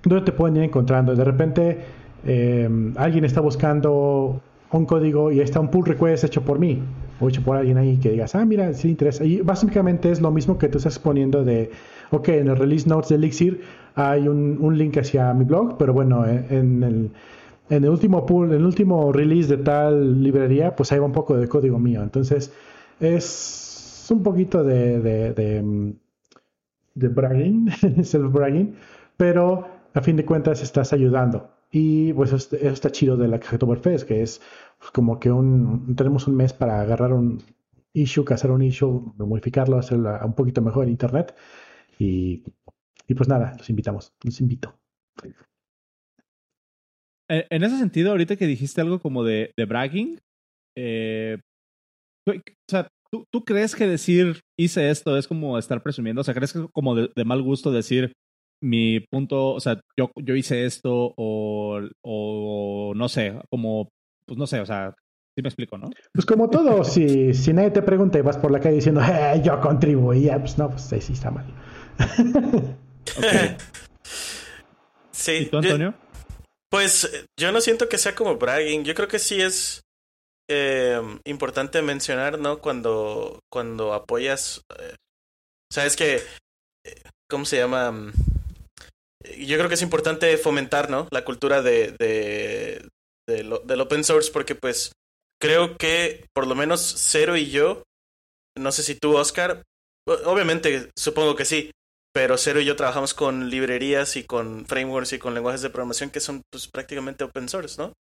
donde te pueden ir encontrando. De repente em, alguien está buscando un código y está un pull request hecho por mí o hecho por alguien ahí que digas, ah, mira, sí interesa. Y básicamente es lo mismo que tú estás poniendo de, ok, en el release notes de Elixir hay un, un link hacia mi blog, pero bueno, en el en el último pool, en el último release de tal librería, pues ahí va un poco de código mío. Entonces, es un poquito de, de, de, de bragging, self-bragging, pero a fin de cuentas estás ayudando. Y pues eso está chido de la Hacktoberfest, que es como que un, tenemos un mes para agarrar un issue, cazar un issue, modificarlo, hacerlo un poquito mejor en Internet. Y pues nada, los invitamos, los invito.
Eh, en ese sentido, ahorita que dijiste algo como de, de bragging, eh, o sea, ¿tú, ¿tú, crees que decir hice esto es como estar presumiendo? O sea, ¿crees que es como de, mal gusto decir mi punto, o sea, yo, yo hice esto o, o no sé, como, pues no sé, o sea, sí me explico, ¿no?
Pues como todo, si, si nadie te pregunta y vas por la calle diciendo, eh, yo contribuía, pues no, pues ahí sí está mal.
Sí.
¿Y tú, Antonio?
Pues yo no siento que sea como bragging. Yo creo que sí es eh, importante mencionar, ¿no? Cuando, cuando apoyas. Eh, Sabes que. Eh, ¿Cómo se llama? Yo creo que es importante fomentar, ¿no? La cultura de, de, del open source, porque pues creo que por lo menos Cero y yo, no sé si tú, Oscar, obviamente supongo que sí, pero Cero y yo trabajamos con librerías y con frameworks y con lenguajes de programación que son pues prácticamente open source, ¿no?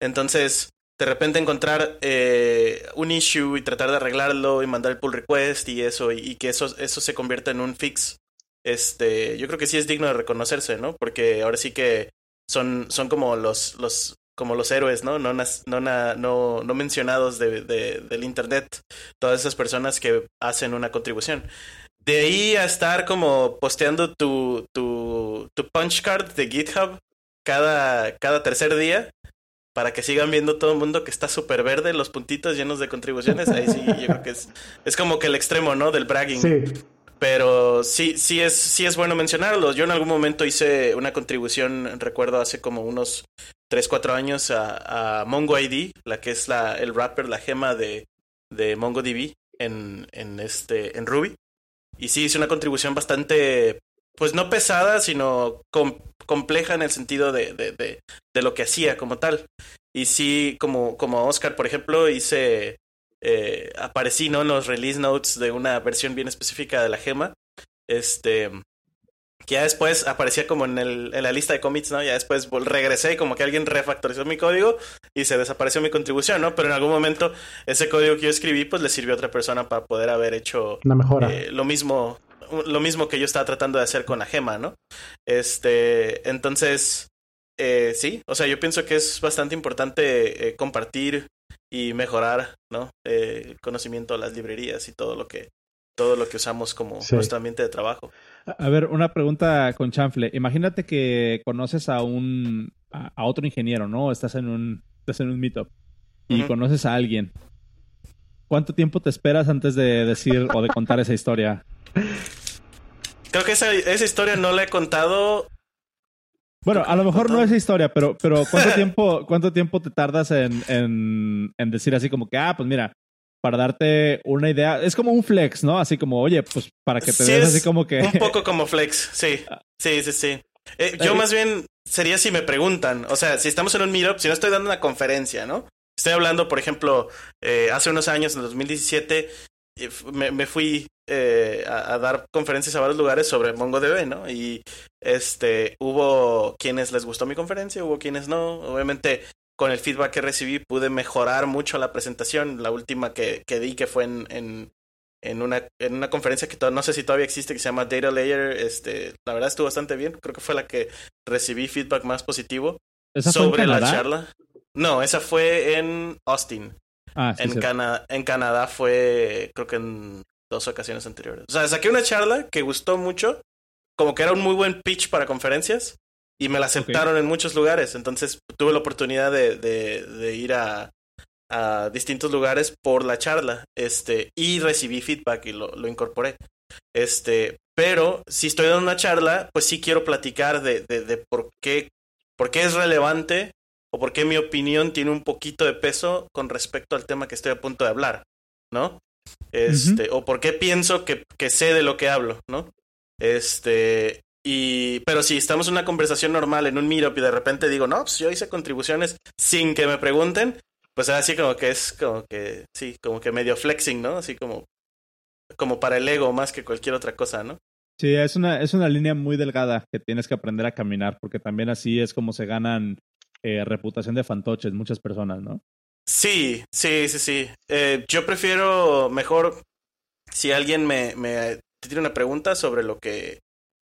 Entonces, de repente encontrar eh, un issue y tratar de arreglarlo y mandar el pull request y eso, y, que eso, eso se convierta en un fix, este, yo creo que sí es digno de reconocerse, ¿no? Porque ahora sí que son, son como los, los, como los héroes, ¿no? No, no, no, no mencionados de, de, del Internet, todas esas personas que hacen una contribución. De ahí a estar como posteando tu, tu, tu punch card de GitHub cada, cada tercer día para que sigan viendo todo el mundo que está súper verde, los puntitos llenos de contribuciones. Ahí sí, yo creo que es, es como que el extremo, ¿no? Del bragging.
Sí.
Pero sí, sí es, sí es bueno mencionarlo. Yo en algún momento hice una contribución, recuerdo hace como unos 3, 4 años a, a MongoID, la que es la, el wrapper, la gema de, de MongoDB en, en, este, en Ruby. Y sí, hice una contribución bastante, pues no pesada, sino compleja en el sentido de, de, de, de, lo que hacía como tal. Y sí, como, como Oscar, por ejemplo, hice, eh, aparecí ¿no? en los release notes de una versión bien específica de la gema. Este, que ya después aparecía como en, el, en la lista de commits, ¿no? Ya después regresé y como que alguien refactorizó mi código y se desapareció mi contribución, ¿no? Pero en algún momento ese código que yo escribí pues le sirvió a otra persona para poder haber hecho
Una mejora.
Eh, lo mismo lo mismo que yo estaba tratando de hacer con la gema, ¿no? Este, entonces, eh, sí, o sea, yo pienso que es bastante importante eh, compartir y mejorar, ¿no? Eh, conocimiento de las librerías y todo lo que todo lo que usamos como nuestro ambiente de trabajo.
A ver, una pregunta con chanfle. Imagínate que conoces a un a, otro ingeniero, ¿no? Estás en un estás en un meetup y conoces a alguien. ¿Cuánto tiempo te esperas antes de decir o de contar esa historia?
Creo que esa, esa historia no la he contado
bueno, a lo mejor no esa historia, pero, pero ¿cuánto tiempo, cuánto tiempo te tardas en, en, decir así como que, ah, pues mira, para darte una idea, es como un flex, ¿no? Así como, oye, pues para que te veas así como que...
Un poco como flex, sí, sí, sí, sí. Eh, yo más bien sería si me preguntan, o sea, si estamos en un meetup, si no estoy dando una conferencia, ¿no? Estoy hablando, por ejemplo, eh, hace unos años, en 2017, me, me fui eh, a, dar conferencias a varios lugares sobre MongoDB, ¿no? Y este hubo quienes les gustó mi conferencia, hubo quienes no. Obviamente, con el feedback que recibí, pude mejorar mucho la presentación. La última que, que di, que fue en, en, en, una, en una conferencia que no sé si todavía existe, que se llama Data Layer. Este, la verdad estuvo bastante bien. Creo que fue la que recibí feedback más positivo sobre la charla. No, esa fue en Austin. Ah, en, en Canadá fue, creo que en dos ocasiones anteriores. O sea, saqué una charla que gustó mucho, como que era un muy buen pitch para conferencias, y me la aceptaron en muchos lugares. Entonces tuve la oportunidad de, de, ir a, a, distintos lugares por la charla, este, y recibí feedback y lo, lo incorporé. Este, pero si estoy dando una charla, pues sí quiero platicar de, de, de por qué, por qué es relevante o por qué mi opinión tiene un poquito de peso con respecto al tema que estoy a punto de hablar, ¿no? Este, o por qué pienso que, que, sé de lo que hablo, ¿no? Este, y, pero si estamos en una conversación normal en un meetup y de repente digo, no, pues yo hice contribuciones sin que me pregunten, pues así como que es como que, sí, como que medio flexing, ¿no? Así como, como para el ego más que cualquier otra cosa, ¿no?
Sí, es una, es una línea muy delgada que tienes que aprender a caminar, porque también así es como se ganan eh, reputación de fantoches muchas personas, ¿no?
Sí, sí, sí, sí. Eh, yo prefiero mejor si alguien me, me tiene una pregunta sobre lo que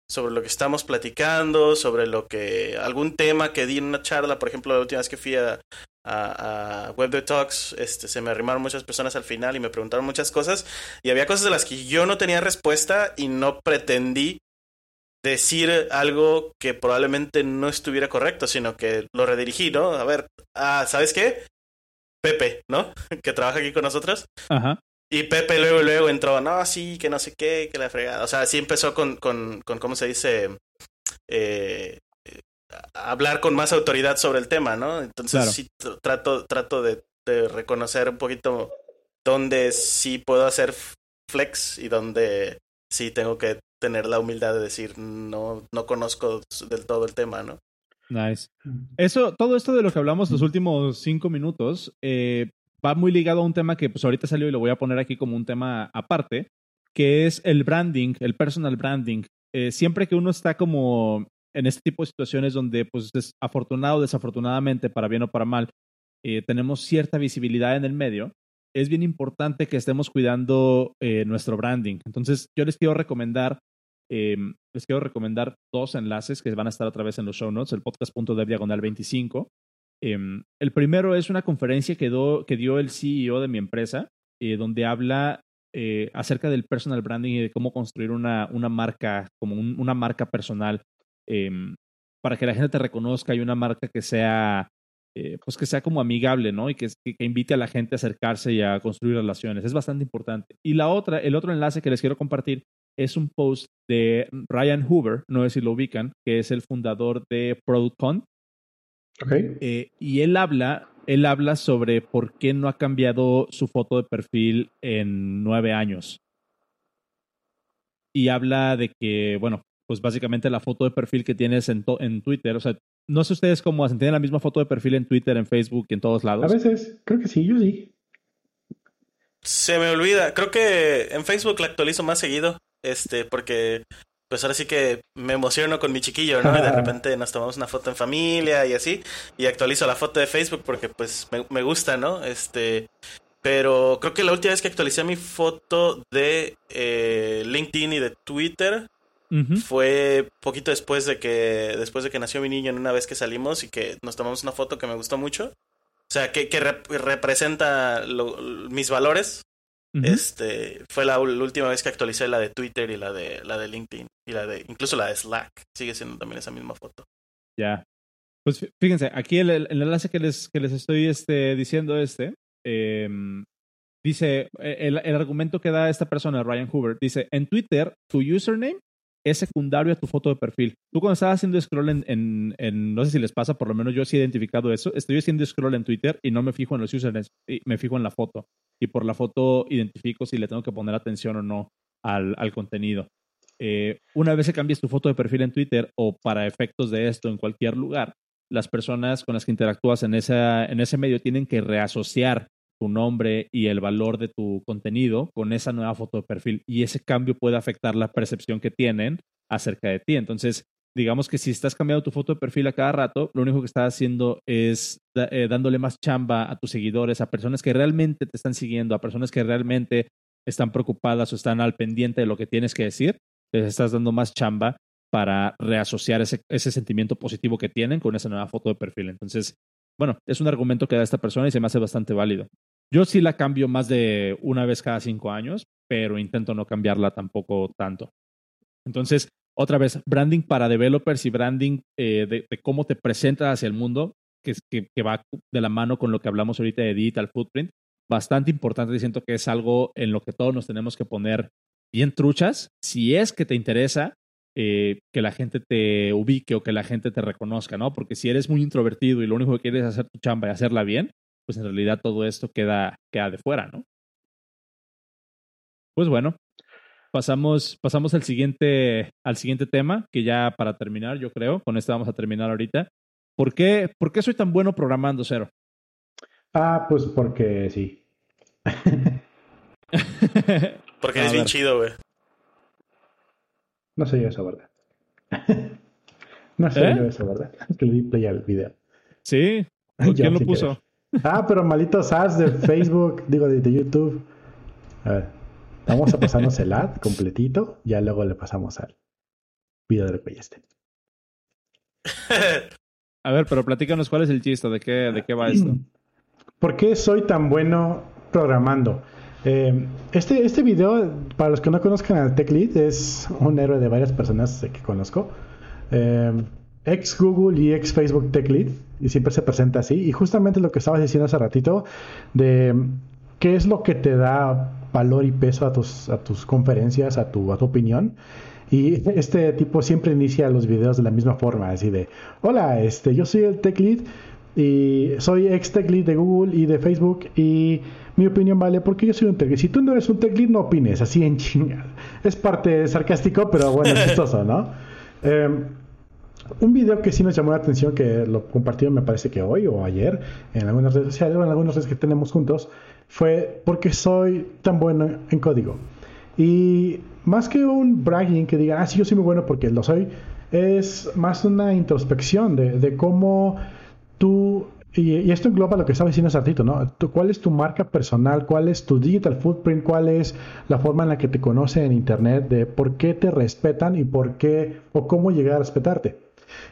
sobre lo que estamos platicando, sobre lo que algún tema que di en una charla, por ejemplo, la última vez que fui a, a, Web de Talks, este, se me arrimaron muchas personas al final y me preguntaron muchas cosas y había cosas de las que yo no tenía respuesta y no pretendí decir algo que probablemente no estuviera correcto, sino que lo redirigí, ¿no? A ver, ah, ¿sabes qué? Pepe, ¿no? que trabaja aquí con nosotros. Ajá. Y Pepe luego, luego entró, no, sí, que no sé qué, que la fregada. O sea, sí empezó con, con, con ¿cómo se dice? Eh, hablar con más autoridad sobre el tema, ¿no? Entonces sí trato, trato de, de, reconocer un poquito dónde sí puedo hacer flex y dónde sí tengo que tener la humildad de decir no, no conozco del todo el tema, ¿no?
Nice. Eso, todo esto de lo que hablamos los últimos cinco minutos eh, va muy ligado a un tema que pues ahorita salió y lo voy a poner aquí como un tema aparte, que es el branding, el personal branding. Eh, siempre que uno está como en este tipo de situaciones donde pues afortunado desafortunadamente, para bien o para mal, eh, tenemos cierta visibilidad en el medio, es bien importante que estemos cuidando nuestro branding. Entonces, yo les quiero recomendar Em, les quiero recomendar dos enlaces que van a estar otra vez en los show notes, el podcast.dev diagonal 25. Em, el primero es una conferencia que, que dio el CEO de mi empresa, eh, donde habla eh, acerca del personal branding y de cómo construir una, una marca, como una marca personal, em, para que la gente te reconozca y una marca que sea, eh, pues que sea como amigable, ¿no? Y que, que, invite a la gente a acercarse y a construir relaciones. Es bastante importante. Y la otra, el otro enlace que les quiero compartir es un post de Ryan Hoover, no sé si lo ubican, que es el fundador de ProductCon.
Okay.
Eh, y él habla, él habla sobre por qué no ha cambiado su foto de perfil en nueve años. Y habla de que, bueno, pues básicamente la foto de perfil que tienes en, en Twitter, o sea, no sé ustedes cómo hacen, tienen la misma foto de perfil en Twitter, en Facebook y en todos lados.
A veces, creo que sí, yo sí.
Se me olvida, creo que en Facebook la actualizo más seguido. Este, porque pues ahora sí que me emociono con mi chiquillo, ¿no? Y de repente nos tomamos una foto en familia y así, y actualizo la foto de Facebook porque pues me, gusta, ¿no? Este, pero creo que la última vez que actualicé mi foto de eh, LinkedIn y de Twitter fue poquito después de que después de que nació mi niño en una vez que salimos y que nos tomamos una foto que me gustó mucho. O sea, que, que representa mis valores Este fue la, última vez que actualicé la de Twitter y la de la de LinkedIn y la de incluso la de Slack sigue siendo también esa misma foto.
Ya. Pues fíjense, aquí el, enlace que les, que les estoy este, diciendo este, em, dice, e, el, el, argumento que da esta persona, Ryan Hoover, dice, en Twitter, tu username es secundario a tu foto de perfil. Tú cuando estás haciendo scroll en, en, no sé si les pasa, por lo menos yo sí he identificado eso, estoy haciendo scroll en Twitter y no me fijo en los usernames, me fijo en la foto. Y por la foto identifico si le tengo que poner atención o no al, al contenido. Eh, una vez que cambies tu foto de perfil en Twitter o para efectos de esto en cualquier lugar, las personas con las que interactúas en, esa, en ese medio tienen que reasociar tu nombre y el valor de tu contenido con esa nueva foto de perfil y ese cambio puede afectar la percepción que tienen acerca de ti. Entonces, digamos que si estás cambiando tu foto de perfil a cada rato, lo único que estás haciendo es eh, dándole más chamba a tus seguidores, a personas que realmente te están siguiendo, a personas que realmente están preocupadas o están al pendiente de lo que tienes que decir, les estás dando más chamba para reasociar ese, ese sentimiento positivo que tienen con esa nueva foto de perfil. Entonces, bueno, es un argumento que da esta persona y se me hace bastante válido. Yo sí la cambio más de una vez cada cinco años, pero intento no cambiarla tampoco tanto. Entonces, otra vez, branding para developers y branding eh, de, cómo te presentas hacia el mundo, que, que, que, va de la mano con lo que hablamos ahorita de digital footprint, bastante importante y siento que es algo en lo que todos nos tenemos que poner bien truchas. Si es que te interesa eh, que la gente te ubique o que la gente te reconozca, ¿no? Porque si eres muy introvertido y lo único que quieres es hacer tu chamba y hacerla bien, pues en realidad todo esto queda, queda de fuera, ¿no? Pues bueno, pasamos, pasamos al, siguiente, al siguiente tema, que ya para terminar, yo creo, con esto vamos a terminar ahorita. ¿Por qué, ¿Por qué soy tan bueno programando cero?
Ah, pues porque sí.
porque es bien chido, güey.
No sé yo eso, ¿verdad? no sé ¿Eh? yo eso, ¿verdad? Es que le di play al video.
Sí. ¿Quién lo puso?
Ah, pero malitos ads de Facebook, digo, de, YouTube. A ver, vamos a pasarnos el ad completito, ya luego le pasamos al video del este.
A ver, pero platícanos cuál es el chiste, de qué, de qué va esto.
¿Por qué soy tan bueno programando? Eh, este, este video, para los que no conozcan al Tech Lead, es un héroe de varias personas que conozco. Eh, ex Google y ex Facebook Tech Lead y siempre se presenta así. Y justamente lo que estabas diciendo hace ratito de qué es lo que te da valor y peso a tus, a tus conferencias, a tu, a tu opinión. Y este tipo siempre inicia los videos de la misma forma, así de, hola, este, yo soy el Tech Lead y soy ex Tech Lead de Google y de Facebook y mi opinión vale porque yo soy un Tech Lead. Si tú no eres un Tech Lead, no opines, así en chingada. Es parte sarcástico, pero bueno, chistoso, ¿no? Eh, un video que sí nos llamó la atención, que lo compartieron me parece que hoy o ayer en algunas redes sociales o en algunas redes que tenemos juntos, fue porque soy tan bueno en código. Y más que un bragging que diga, ah, sí, yo soy muy bueno porque lo soy, es más una introspección de, de cómo tú, y, esto engloba lo que estaba diciendo hace ratito, ¿no? ¿Cuál es tu marca personal? ¿Cuál es tu digital footprint? ¿Cuál es la forma en la que te conocen en Internet? De por qué te respetan y por qué o cómo llegar a respetarte.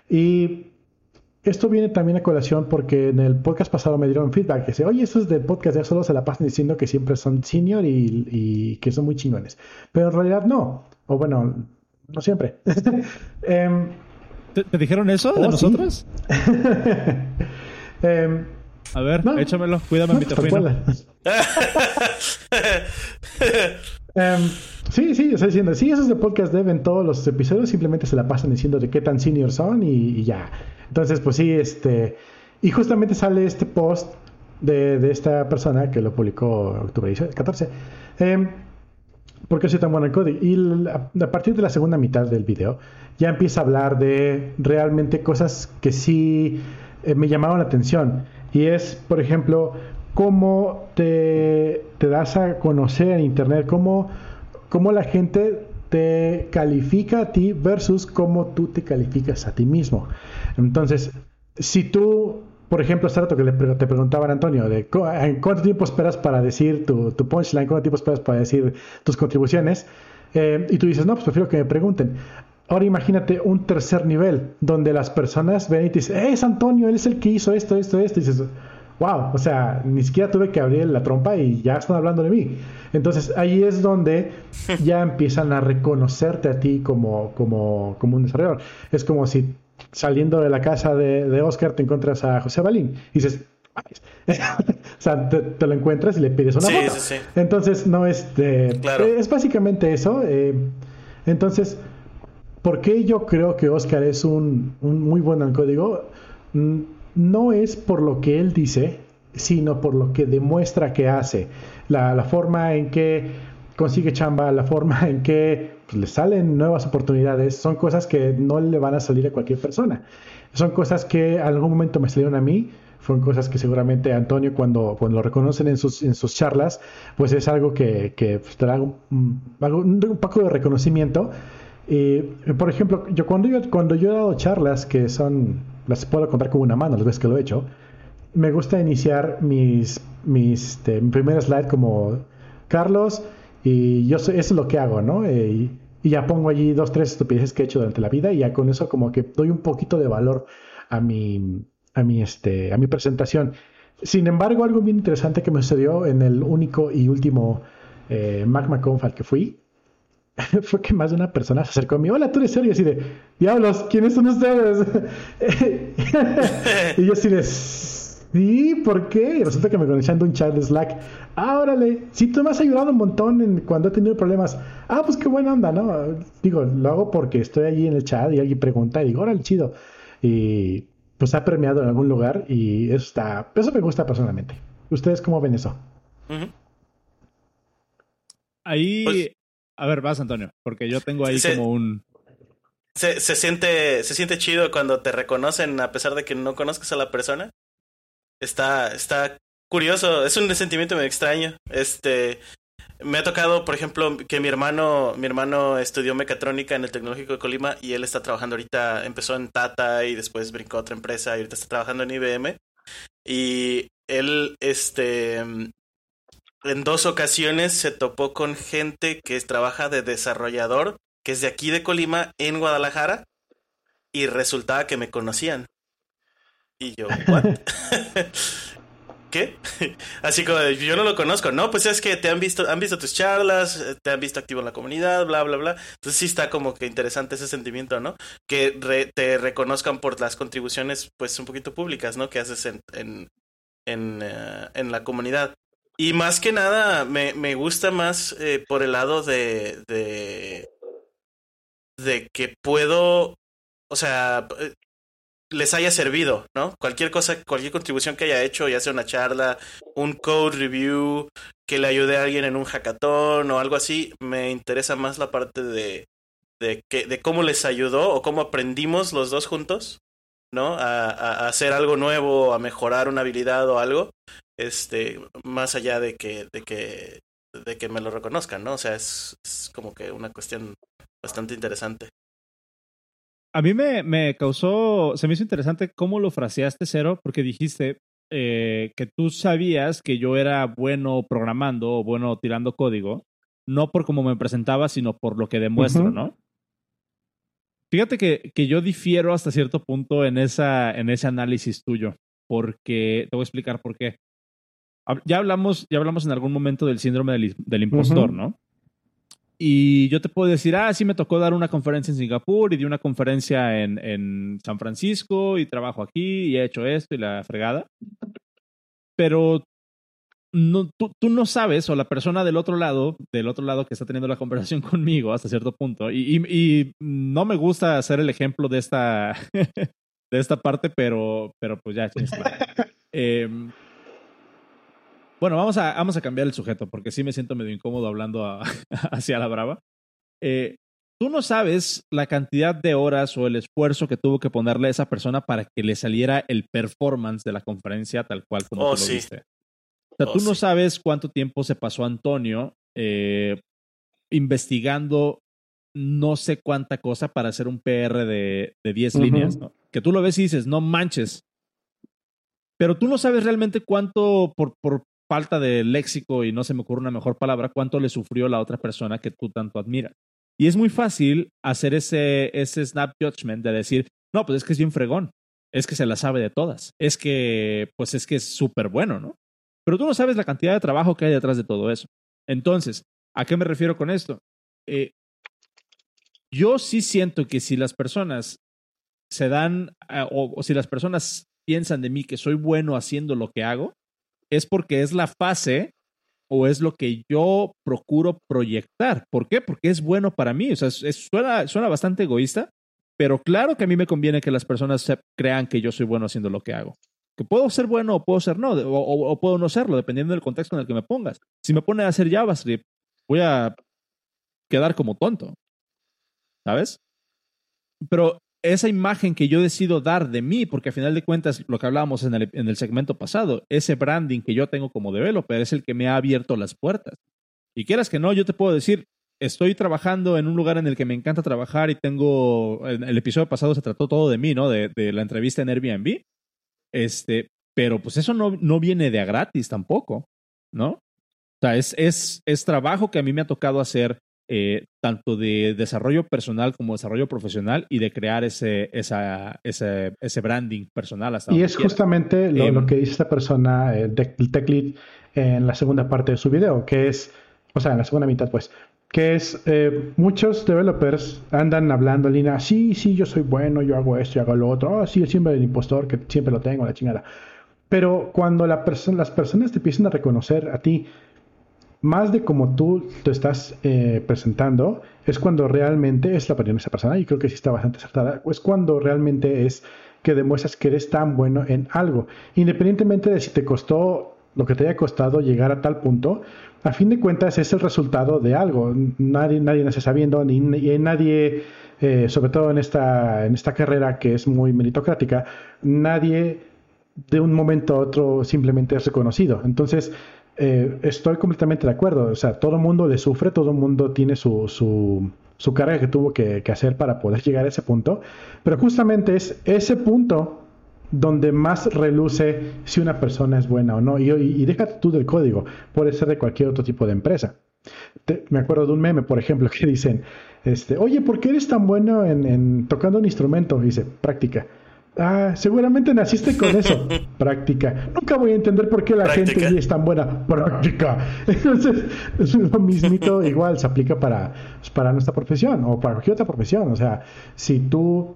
Y esto viene también a colación porque en el podcast pasado me dieron feedback que dice, oye, estos del podcast ya solo se la pasan diciendo que siempre son senior y, que son muy chingones. Pero en realidad no. O bueno, no siempre.
Em, ¿Te, dijeron eso de oh, nosotros? Em, a ver, échamelo, cuídame mi teléfono.
um, sí, sí, estoy diciendo, sí, esos de podcast deben todos los episodios simplemente se la pasan diciendo de qué tan senior son y, ya. Entonces, pues sí, este. Y justamente sale este post de, de esta persona que lo publicó octubre 14. Eh, porque soy tan bueno en código. Y a partir de la segunda mitad del video ya empieza a hablar de realmente cosas que sí eh, me llamaron la atención. Y es, por ejemplo, cómo te, te das a conocer en Internet, cómo, cómo la gente te califica a ti versus cómo tú te calificas a ti mismo. Entonces, si tú, por ejemplo, hace rato que te preguntaban Antonio, de cuánto tiempo esperas para decir tu, tu punchline, cuánto tiempo esperas para decir tus contribuciones, eh, y tú dices, no, pues prefiero que me pregunten. Ahora imagínate un tercer nivel, donde las personas ven y te dicen, es Antonio, él es el que hizo esto, esto, esto, y dices, wow, o sea, ni siquiera tuve que abrir la trompa y ya están hablando de mí. Entonces ahí es donde ya empiezan a reconocerte a ti como, como, como un desarrollador. Es como si saliendo de la casa de, Oscar te encuentras a José Balín y dices, o sea, te, lo encuentras y le pides una foto. Entonces, no este, es básicamente eso. Eh, entonces, ¿por qué yo creo que Oscar es un, un muy bueno en código? No es por lo que él dice, sino por lo que demuestra que hace. La, forma en que consigue chamba, la forma en que pues, le salen nuevas oportunidades, son cosas que no le van a salir a cualquier persona. Son cosas que en algún momento me salieron a mí, fueron cosas que seguramente Antonio cuando, cuando lo reconocen en sus, en sus charlas, pues es algo que, que pues, te da un, un, poco de reconocimiento. Y, por ejemplo, yo cuando, yo cuando yo he dado charlas que son las puedo contar con una mano las veces que lo he hecho. Me gusta iniciar mis, mis este, mi primer slide como Carlos y yo eso es lo que hago, ¿no? Eh, y, ya pongo allí dos, tres estupideces que he hecho durante la vida y ya con eso como que doy un poquito de valor a mi, a mi, este, a mi presentación. Sin embargo, algo bien interesante que me sucedió en el único y último eh, Magma que fui fue que más de una persona se acercó a mí, hola, tú eres serio, y así de, diablos, ¿quiénes son ustedes? y yo así de, sí, ¿por qué? Y resulta que me conocían de un chat de Slack, ah, órale, sí, tú me has ayudado un montón en, cuando he tenido problemas, ah, pues qué buena onda, ¿no? Digo, lo hago porque estoy allí en el chat y alguien pregunta y digo, órale, chido. Y pues ha premiado en algún lugar y eso está, eso me gusta personalmente. ¿Ustedes cómo ven eso?
Ahí, pues a ver, vas, Antonio, porque yo tengo ahí como un.
Se, se, siente, se siente chido cuando te reconocen a pesar de que no conozcas a la persona. Está, está curioso, es un sentimiento muy extraño. Este, me ha tocado, por ejemplo, que mi hermano, mi hermano estudió mecatrónica en el Tecnológico de Colima y él está trabajando ahorita, empezó en Tata y después brincó a otra empresa y ahorita está trabajando en IBM. Y él, este, en dos ocasiones se topó con gente que trabaja de desarrollador, que es de aquí de Colima, en Guadalajara, y resultaba que me conocían. Y yo, ¿what? ¿Qué? Así como yo no lo conozco, no, pues es que te han visto, han visto tus charlas, te han visto activo en la comunidad, bla, bla, bla. Entonces sí está como que interesante ese sentimiento, ¿no? Que te reconozcan por las contribuciones, pues un poquito públicas, ¿no? Que haces en, en, en, eh, en la comunidad. Y más que nada, me, me gusta más eh, por el lado de, de, de que puedo, o sea, eh, les haya servido, ¿no? Cualquier cosa, cualquier contribución que haya hecho, ya sea una charla, un code review, que le ayude a alguien en un hackathon o algo así, me interesa más la parte de, de, que, de cómo les ayudó o cómo aprendimos los dos juntos, ¿no? A, hacer algo nuevo, a mejorar una habilidad o algo, este, más allá de que, de que, de que me lo reconozcan, ¿no? O sea, es, como que una cuestión bastante interesante.
A mí me, me, causó, se me hizo interesante cómo lo fraseaste, Cero, porque dijiste eh, que tú sabías que yo era bueno programando o bueno tirando código, no por cómo me presentaba, sino por lo que demuestro, ¿no? Fíjate que, que, yo difiero hasta cierto punto en, esa, en ese análisis tuyo, porque te voy a explicar por qué. Ya hablamos, ya hablamos en algún momento del síndrome del, impostor, ¿no? Y yo te puedo decir, ah, sí me tocó dar una conferencia en Singapur y di una conferencia en, en San Francisco y trabajo aquí y he hecho esto y la fregada. Pero no, tú, tú, no sabes, o la persona del otro lado, del otro lado que está teniendo la conversación conmigo hasta cierto punto, y, y, no me gusta hacer el ejemplo de esta, de esta parte, pero, pero pues ya, eh, bueno, vamos a, vamos a cambiar el sujeto porque sí me siento medio incómodo hablando hacia la brava. Eh, tú no sabes la cantidad de horas o el esfuerzo que tuvo que ponerle a esa persona para que le saliera el performance de la conferencia tal cual como
oh,
tú
lo
viste. O sea, tú no sabes cuánto tiempo se pasó Antonio eh, investigando no sé cuánta cosa para hacer un PR de, de 10 líneas, Que tú lo ves y dices, no manches. Pero tú no sabes realmente cuánto, por, por, falta de léxico y no se me ocurre una mejor palabra, cuánto le sufrió la otra persona que tú tanto admiras. Y es muy fácil hacer ese, ese snap judgment de decir, no, pues es que es bien fregón. es que se la sabe de todas, es que, pues es que es súper bueno, ¿no? Pero tú no sabes la cantidad de trabajo que hay detrás de todo eso. Entonces, ¿a qué me refiero con esto? Eh, yo sí siento que si las personas se dan, eh, o, si las personas piensan de mí que soy bueno haciendo lo que hago, es porque es la fase o es lo que yo procuro proyectar. ¿Por qué? Porque es bueno para mí. O sea, suena, suena bastante egoísta, pero claro que a mí me conviene que las personas crean que yo soy bueno haciendo lo que hago. Que puedo ser bueno o puedo ser no, o, puedo no serlo, dependiendo del contexto en el que me pongas. Si me pone a hacer JavaScript, voy a quedar como tonto. ¿Sabes? Pero esa imagen que yo decido dar de mí, porque a final de cuentas, lo que hablábamos en el, en el segmento pasado, ese branding que yo tengo como developer es el que me ha abierto las puertas. Y quieras que no, yo te puedo decir, estoy trabajando en un lugar en el que me encanta trabajar y tengo, en el episodio pasado se trató todo de mí, ¿no? De, de la entrevista en Airbnb. Este, pero pues eso no, no viene de a gratis tampoco, ¿no? O sea, es, es, es trabajo que a mí me ha tocado hacer eh, tanto de desarrollo personal como desarrollo profesional y de crear ese, esa, ese, ese branding personal. Hasta
y es justamente lo, lo, em, que dice esta persona, el tech lead, en la segunda parte de su video, que es, o sea, en la segunda mitad, pues, que es, eh, muchos developers andan hablando línea, sí, sí, yo soy bueno, yo hago esto, yo hago lo otro, oh, sí, siempre el impostor, que siempre lo tengo, la chingada. Pero cuando la las personas te empiezan a reconocer a ti más de como tú te estás eh, presentando, es cuando realmente es la opinión de esa persona, y creo que sí está bastante acertada, es cuando realmente es que demuestras que eres tan bueno en algo, independientemente de si te costó lo que te haya costado llegar a tal punto, a fin de cuentas es el resultado de algo. Nadie, nadie nace sabiendo, ni, nadie, eh, sobre todo en esta, en esta carrera que es muy meritocrática, nadie de un momento a otro simplemente es reconocido. Entonces, eh, estoy completamente de acuerdo. O sea, todo el mundo le sufre, todo el mundo tiene su, su, su carga que tuvo que, hacer para poder llegar a ese punto. Pero justamente es ese punto donde más reluce si una persona es buena o no. Y, déjate tú del código, puede ser de cualquier otro tipo de empresa. me acuerdo de un meme, por ejemplo, que dicen, este, oye, ¿por qué eres tan bueno en, en tocando un instrumento? dice, práctica. Ah, seguramente naciste con eso. Práctica. Nunca voy a entender por qué la gente es tan buena. Práctica. Entonces, es lo mismito. Igual se aplica para, para nuestra profesión o para cualquier otra profesión. O sea, si tú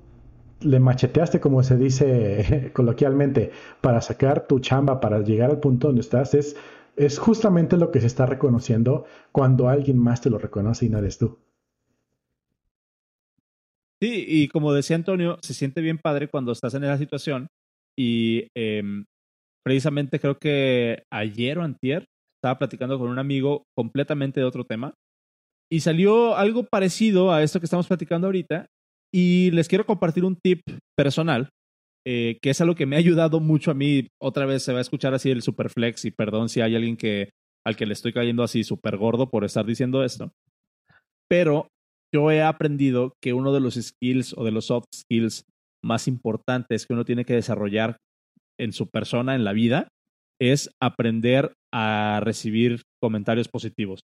le macheteaste, como se dice coloquialmente, para sacar tu chamba, para llegar al punto donde estás, es, es justamente lo que se está reconociendo cuando alguien más te lo reconoce y no eres tú.
Sí, y como decía Antonio, se siente bien padre cuando estás en esa situación y em, precisamente creo que ayer o antier estaba platicando con un amigo completamente de otro tema y salió algo parecido a esto que estamos platicando ahorita y les quiero compartir un tip personal eh, que es algo que me ha ayudado mucho a mí. Otra vez se va a escuchar así el superflex y perdón si hay alguien que al que le estoy cayendo así súper gordo por estar diciendo esto. Pero yo he aprendido que uno de los skills o de los soft skills más importantes que uno tiene que desarrollar en su persona, en la vida, es aprender a recibir comentarios positivos.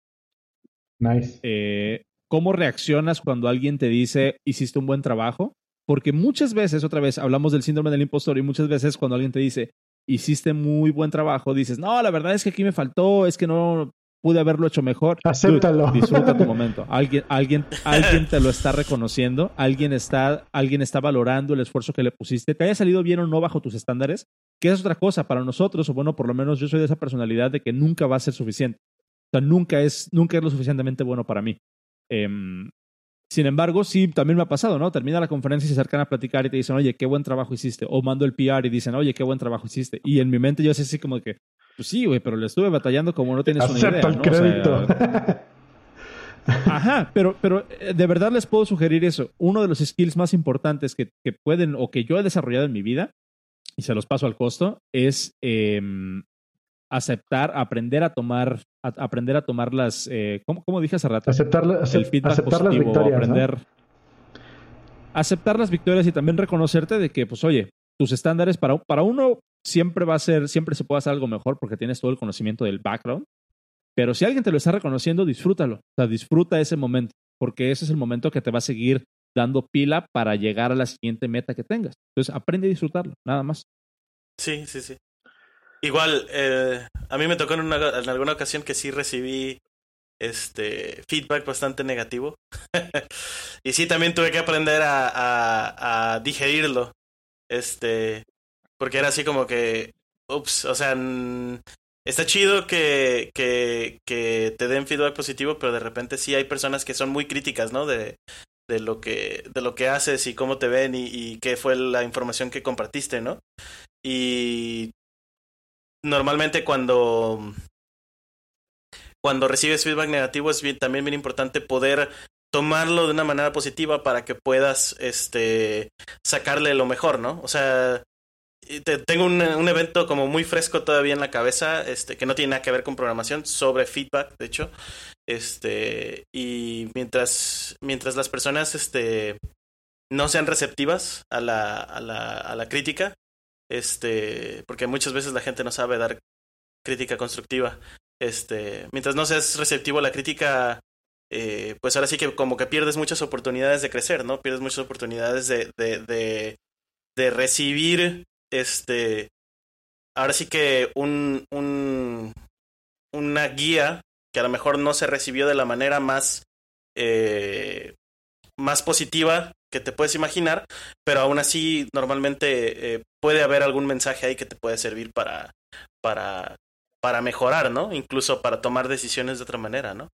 Nice.
Eh, ¿Cómo reaccionas cuando alguien te dice, hiciste un buen trabajo? Porque muchas veces, otra vez, hablamos del síndrome del impostor y muchas veces cuando alguien te dice, hiciste muy buen trabajo, dices, no, la verdad es que aquí me faltó, es que no, pude haberlo hecho mejor.
Acéptalo.
disfruta tu momento. Alguien, alguien, alguien te lo está reconociendo, alguien está, alguien está valorando el esfuerzo que le pusiste, te haya salido bien o no bajo tus estándares, que es otra cosa para nosotros, o bueno, por lo menos yo soy de esa personalidad de que nunca va a ser suficiente. O sea, nunca es, nunca es lo suficientemente bueno para mí. Em, sin embargo, sí, también me ha pasado, ¿no? Termina la conferencia y se acercan a platicar y te dicen, oye, qué buen trabajo hiciste. O mando el PR y dicen, oye, qué buen trabajo hiciste. Y en mi mente yo sé así como que, pues sí, güey, pero le estuve batallando como no tienes una idea.
el crédito.
ajá, pero, pero eh, de verdad les puedo sugerir eso. Uno de los skills más importantes que, que, pueden o que yo he desarrollado en mi vida, y se los paso al costo, es em, aceptar, aprender a tomar, aprender a tomar las, eh, ¿cómo, ¿cómo, dije hace rato?
Aceptar, el feedback aceptar las victorias.
Aprender, Aceptar las victorias y también reconocerte de que, pues, oye, tus estándares para, para uno siempre va a ser, siempre se puede hacer algo mejor porque tienes todo el conocimiento del background. Pero si alguien te lo está reconociendo, disfrútalo. O sea, disfruta ese momento, porque ese es el momento que te va a seguir dando pila para llegar a la siguiente meta que tengas. Entonces, aprende a disfrutarlo, nada más.
Sí, sí, sí. Igual, eh, a mí me tocó en, una, en alguna ocasión que sí recibí este feedback bastante negativo. y sí, también tuve que aprender a, a, digerirlo. Este, porque era así como que, ups, o sea, está chido que, que, que te den feedback positivo, pero de repente sí hay personas que son muy críticas, ¿no? De, de lo que de lo que haces y cómo te ven y, y qué fue la información que compartiste, ¿no? Y normalmente cuando cuando recibes feedback negativo es bien, también bien importante poder tomarlo de una manera positiva para que puedas este sacarle lo mejor, ¿no? O sea, te, tengo un, un, evento como muy fresco todavía en la cabeza, este, que no tiene nada que ver con programación, sobre feedback, de hecho. Este, y mientras, mientras las personas este, no sean receptivas a la, a la, a la crítica, este, porque muchas veces la gente no sabe dar crítica constructiva. Este, mientras no seas receptivo a la crítica, eh, pues ahora sí que como que pierdes muchas oportunidades de crecer, ¿no? Pierdes muchas oportunidades de, de, de, recibir, este, ahora sí que un, un, una guía que a lo mejor no se recibió de la manera más, eh, más positiva que te puedes imaginar, pero aún así normalmente eh, puede haber algún mensaje ahí que te puede servir para, para, para mejorar, ¿no? Incluso para tomar decisiones de otra manera, ¿no?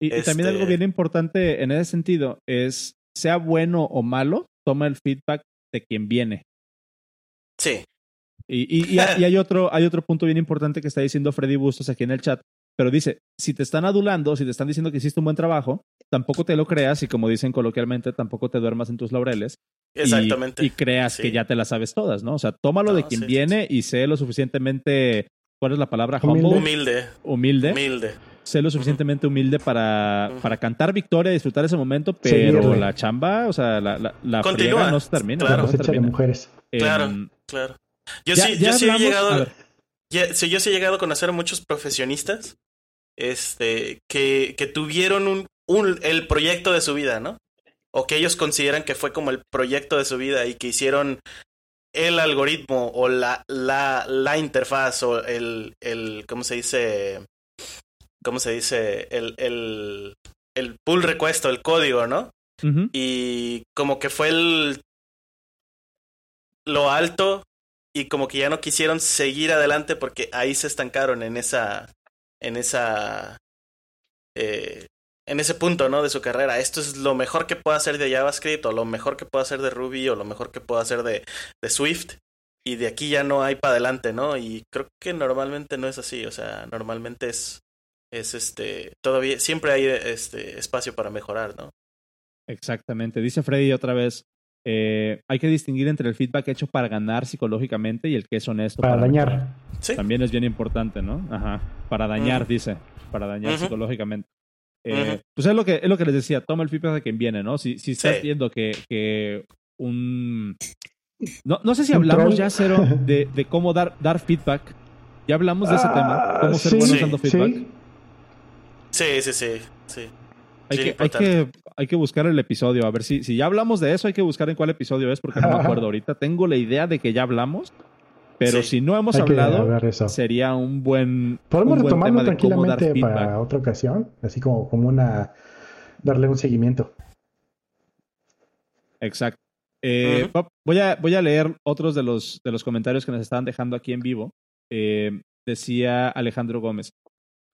Y, este... y, también algo bien importante en ese sentido es, sea bueno o malo, toma el feedback de quien viene.
Sí.
Y, y, y, hay, otro, hay otro punto bien importante que está diciendo Freddy Bustos aquí en el chat, pero dice, si te están adulando, si te están diciendo que hiciste un buen trabajo, tampoco te lo creas y como dicen coloquialmente, tampoco te duermas en tus laureles.
Exactamente.
Y, creas sí. que ya te las sabes todas, ¿no? O sea, tómalo no, de quien sí, viene sí. y sé lo suficientemente, ¿cuál es la palabra?
Humilde.
Humilde.
Humilde.
Sé lo suficientemente humilde para, uh -huh. para cantar victoria, disfrutar ese momento, pero la chamba, o sea, la, la, la
Continúa.
no se termina.
Claro,
no se termina.
de mujeres.
Claro, eh, claro. Yo
ya,
sí,
ya
yo sí he llegado. Ya, sí, yo sí he llegado a conocer a muchos profesionistas este, que, que tuvieron un, un, el proyecto de su vida, ¿no? O que ellos consideran que fue como el proyecto de su vida y que hicieron el algoritmo o la, la, la interfaz o el, el, ¿cómo se dice? ¿Cómo se dice? El, el, el pull request o el código, ¿no?
Uh -huh.
Y como que fue el, lo alto y como que ya no quisieron seguir adelante porque ahí se estancaron en esa en esa eh, en ese punto no de su carrera. Esto es lo mejor que puedo hacer de JavaScript o lo mejor que puedo hacer de Ruby o lo mejor que puedo hacer de, de Swift y de aquí ya no hay para adelante no y creo que normalmente no es así o sea normalmente es es este todavía siempre hay este espacio para mejorar no
exactamente. Dice Freddy otra vez eh, hay que distinguir entre el feedback hecho para ganar psicológicamente y el que es honesto.
Para, para dañar.
¿Sí?
También es bien importante, ¿no? Ajá. Para dañar, uh -huh. dice. Para dañar uh -huh. psicológicamente. Eh, uh -huh. Pues es lo, que, es lo que les decía, toma el feedback de quien viene, ¿no? Si, si estás sí. viendo que, que un... No, no, sé si hablamos ya, Cero, de, de, cómo dar, dar feedback. Ya hablamos de ese uh, tema, cómo ser
sí,
dando feedback.
Sí, sí, sí, sí.
Hay que, hay, que, hay que buscar el episodio, a ver si, si ya hablamos de eso, hay que buscar en cuál episodio es, porque no me acuerdo ahorita. Tengo la idea de que ya hablamos, pero sí. si no hemos
hay
hablado, sería un buen.
Podemos
un buen
retomarlo tranquilamente para otra ocasión, así como, como una. darle un seguimiento.
Exacto. Eh, uh -huh. voy, a, voy a leer otros de los, de los comentarios que nos estaban dejando aquí en vivo. Eh, decía Alejandro Gómez.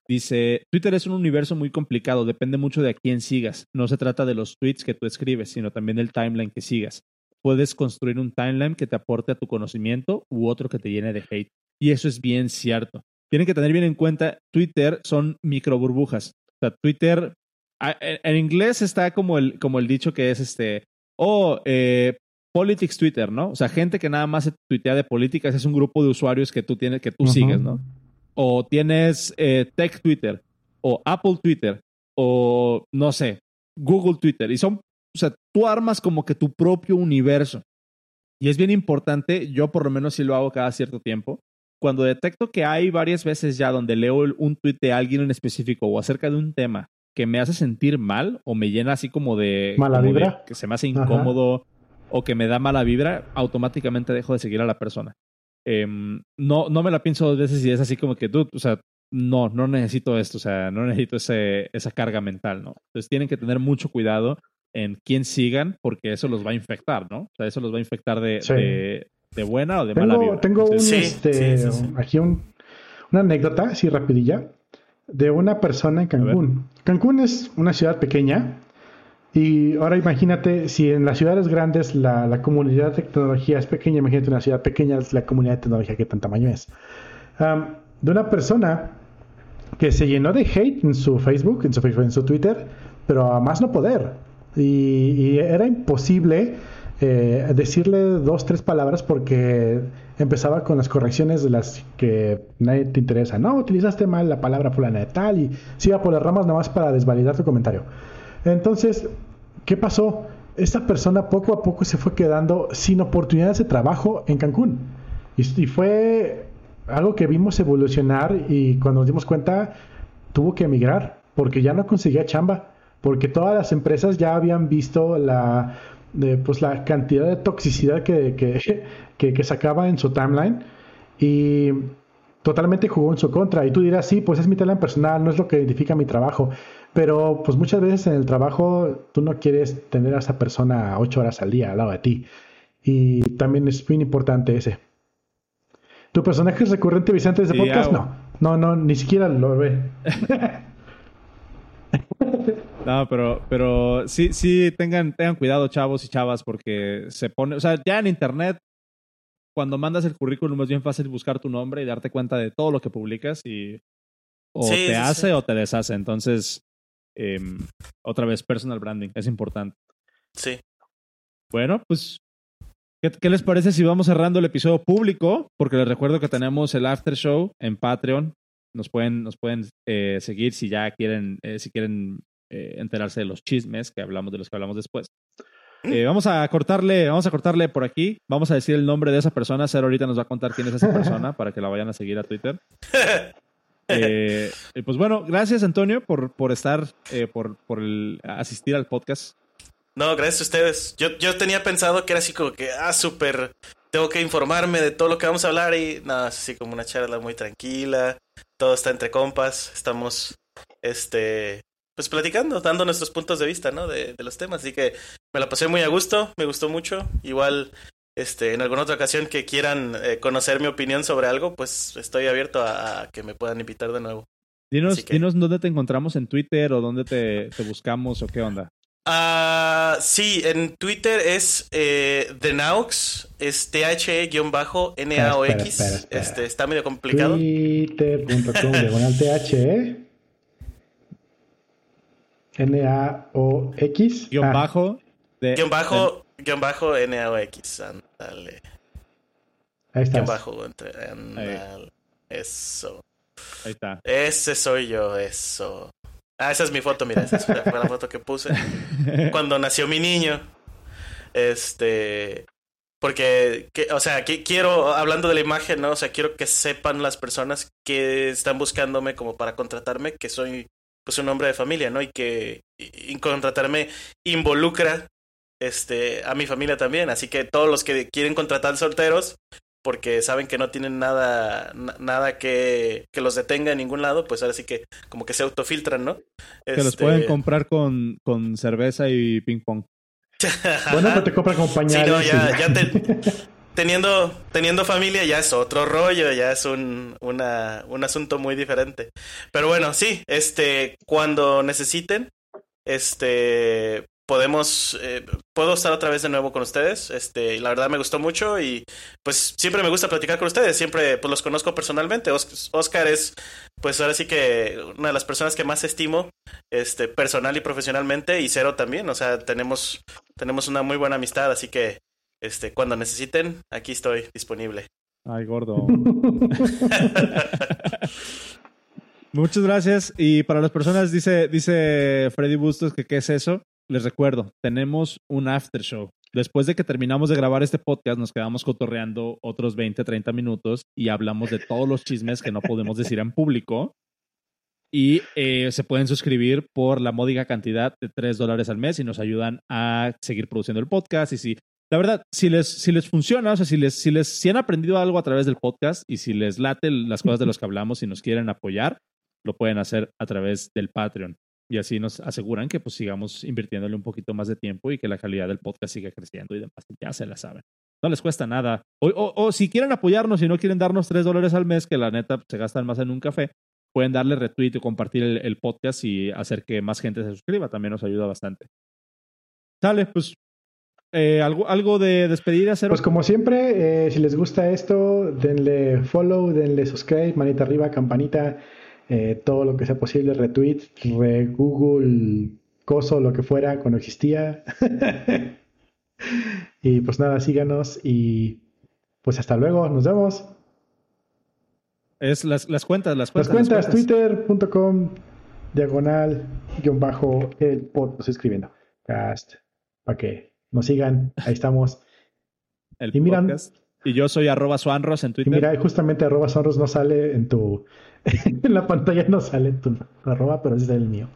Dice, Twitter es un universo muy complicado, depende mucho de a quién sigas. No se trata de los tweets que tú escribes, sino también del timeline que sigas. Puedes construir un timeline que te aporte a tu conocimiento u otro que te llene de hate. Y eso es bien cierto. Tienen que tener bien en cuenta, Twitter son micro burbujas. O sea, Twitter, en inglés está como el, como el dicho que es este, oh, eh, politics Twitter, ¿no? O sea, gente que nada más se tuitea de políticas es un grupo de usuarios que tú tienes, que tú uh -huh. sigues, ¿no? O tienes eh, Tech Twitter, o Apple Twitter, o no sé, Google Twitter. Y son, o sea, tú armas como que tu propio universo. Y es bien importante, yo por lo menos sí lo hago cada cierto tiempo. Cuando detecto que hay varias veces ya donde leo un tweet de alguien en específico o acerca de un tema que me hace sentir mal o me llena así como de...
Mala
como de
vibra.
que se me hace incómodo o que me da mala vibra, automáticamente dejo de seguir a la persona. Em, no, no me la pienso dos veces y es así como que, dude, o sea, no, no necesito esto, o sea, no necesito ese, esa carga mental, ¿no? Entonces tienen que tener mucho cuidado en quién sigan porque eso los va a infectar, ¿no? O sea, eso los va a infectar de,
Sí.
de, de buena o de mala vibra.
tengo un,
Sí,
este,
sí, sí, sí.
aquí un- una anécdota, así rapidilla, de una persona en Cancún. Cancún es una ciudad pequeña y ahora imagínate si en las ciudades grandes la, comunidad de tecnología es pequeña, imagínate una ciudad pequeña la comunidad de tecnología que tan tamaño es. De una persona que se llenó de hate en su Facebook, en su en su Twitter, pero a más no poder. Y, y era imposible eh, decirle dos, tres palabras porque empezaba con las correcciones de las que nadie te interesa. No, utilizaste mal la palabra fulana de tal y se iba por las ramas nada más para desvalidar tu comentario. Entonces, ¿qué pasó? Esta persona poco a poco se fue quedando sin oportunidades de trabajo en Cancún. Y, fue algo que vimos evolucionar y cuando nos dimos cuenta tuvo que emigrar porque ya no conseguía chamba, porque todas las empresas ya habían visto la, de, pues la cantidad de toxicidad que, que, que, que sacaba en su timeline y totalmente jugó en su contra. Y tú dirás, sí, pues es mi timeline personal, no es lo que identifica mi trabajo. Pero pues muchas veces en el trabajo tú no quieres tener a esa persona ocho horas al día al lado de ti. Y también es muy importante ese. ¿Tu personaje es recurrente Vicente de
Sí,
podcast?
hago.
No, no, no, ni siquiera lo ve.
No, pero, pero sí, sí, tengan, tengan cuidado, chavos y chavas, porque se pone, o sea, ya en internet, cuando mandas el currículum es bien fácil buscar tu nombre y darte cuenta de todo lo que publicas y o
Sí,
te hace
sí.
o te deshace. Entonces, em, otra vez, personal branding, es importante.
Sí.
Bueno, pues, ¿qué, qué les parece si vamos cerrando el episodio público? Porque les recuerdo que tenemos el after show en Patreon. Nos pueden, nos pueden eh, seguir si ya quieren, eh, si quieren eh, enterarse de los chismes que hablamos, de los que hablamos después. Eh, vamos a cortarle, vamos a cortarle por aquí. Vamos a decir el nombre de esa persona. Cero ahorita nos va a contar quién es esa persona para que la vayan a seguir a Twitter. Eh, pues bueno, gracias Antonio por, por estar, eh, por, por el, asistir al podcast.
No, gracias a ustedes. Yo, yo tenía pensado que era así como que, ah, súper, tengo que informarme de todo lo que vamos a hablar y nada, así como una charla muy tranquila, todo está entre compas, estamos, este, pues platicando, dando nuestros puntos de vista, ¿no? De, de los temas, así que me la pasé muy a gusto, me gustó mucho, igual, este, en alguna otra ocasión que quieran eh, conocer mi opinión sobre algo, pues estoy abierto a, a que me puedan invitar de nuevo.
Dinos,
Así que-
dinos dónde te encontramos en Twitter o dónde te, te buscamos o qué onda.
Ah, sí, en Twitter es eh, The Naux, es T-H-E-N-A-O-X.
Espera.
Este, está medio complicado.
Twitter.com diagonal THE N-A-O-X
Guión
Ah,
bajo. De,
Guión bajo, guion bajo N-A-O-X. Ándale.
Ahí está.
Guión bajo, entre, ándale. Eso.
Ahí está.
Ese soy yo, eso. Ah, esa es mi foto, mira, esa fue la foto que puse. cuando nació mi niño. Este. Porque, que, o sea, que quiero, hablando de la imagen, ¿no? O sea, quiero que sepan las personas que están buscándome como para contratarme que soy, pues, un hombre de familia, ¿no? Y que y, y contratarme involucra, este, a mi familia también. Así que todos los que quieren contratar solteros, porque saben que no tienen nada, na- nada que, que los detenga en ningún lado, pues ahora sí que como que se autofiltran, ¿no?
Que los
Este,
pueden comprar con, con cerveza y ping pong.
Bueno, pues te compra con
Sí, no, ya, te- teniendo, teniendo familia ya es otro rollo, ya es un, una, un asunto muy diferente. Pero bueno, sí, este, cuando necesiten, este, podemos, eh, puedo estar otra vez de nuevo con ustedes. Este, y la verdad me gustó mucho y pues siempre me gusta platicar con ustedes, siempre pues los conozco personalmente. Os- Oscar es, pues ahora sí que una de las personas que más estimo, este, personal y profesionalmente, y Cero también, o sea, tenemos, tenemos una muy buena amistad, así que, este, cuando necesiten, aquí estoy disponible.
Ay, gordo. Muchas gracias. Y para las personas, dice, dice Freddy Bustos que qué es eso. Les recuerdo, tenemos un after show. Después de que terminamos de grabar este podcast, nos quedamos cotorreando otros 20, 30 minutos y hablamos de todos los chismes que no podemos decir en público. y eh, se pueden suscribir por la módica cantidad de 3 dólares al mes y nos ayudan a seguir produciendo el podcast. Y si, la verdad, si les, si les funciona, o sea, si les, si les si han aprendido algo a través del podcast y si les late las cosas de las que hablamos y nos quieren apoyar, lo pueden hacer a través del Patreon. Y así nos aseguran que pues sigamos invirtiéndole un poquito más de tiempo y que la calidad del podcast siga creciendo y demás. Ya se la saben. No les cuesta nada. O, o, si quieren apoyarnos y no quieren darnos 3 dólares al mes, que la neta se gastan más en un café, pueden darle retweet o compartir el, podcast y hacer que más gente se suscriba. También nos ayuda bastante. Sale, pues eh, ¿algo, ¿algo, de despedida, Cero?
Pues como siempre, eh, si les gusta esto, denle follow, denle subscribe, manita arriba, campanita, eh, todo lo que sea posible, retweet, re Google, coso, lo que fuera, cuando existía. y pues nada, síganos y pues hasta luego, nos vemos.
Es las, las cuentas, las
cuentas. Las cuentas, twitter.com, diagonal, guion bajo, el podcast escribiendo. Cast, para que nos sigan, ahí estamos.
El y miran, Y yo soy arroba suanros en Twitter.
Y mira, justamente arroba suanros no sale en tu, en la pantalla no sale tu, arroba, pero es el mío.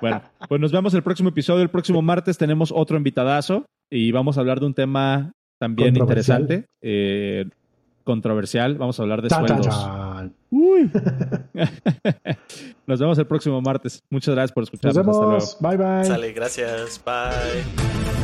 bueno, pues nos vemos el próximo episodio. El próximo martes tenemos otro invitadazo y vamos a hablar de un tema también interesante. Eh, controversial. Vamos a hablar de sueldos. Uy. Nos vemos el próximo martes. Muchas gracias por escucharnos.
Nos vemos. Bye bye.
Sale, gracias. Bye.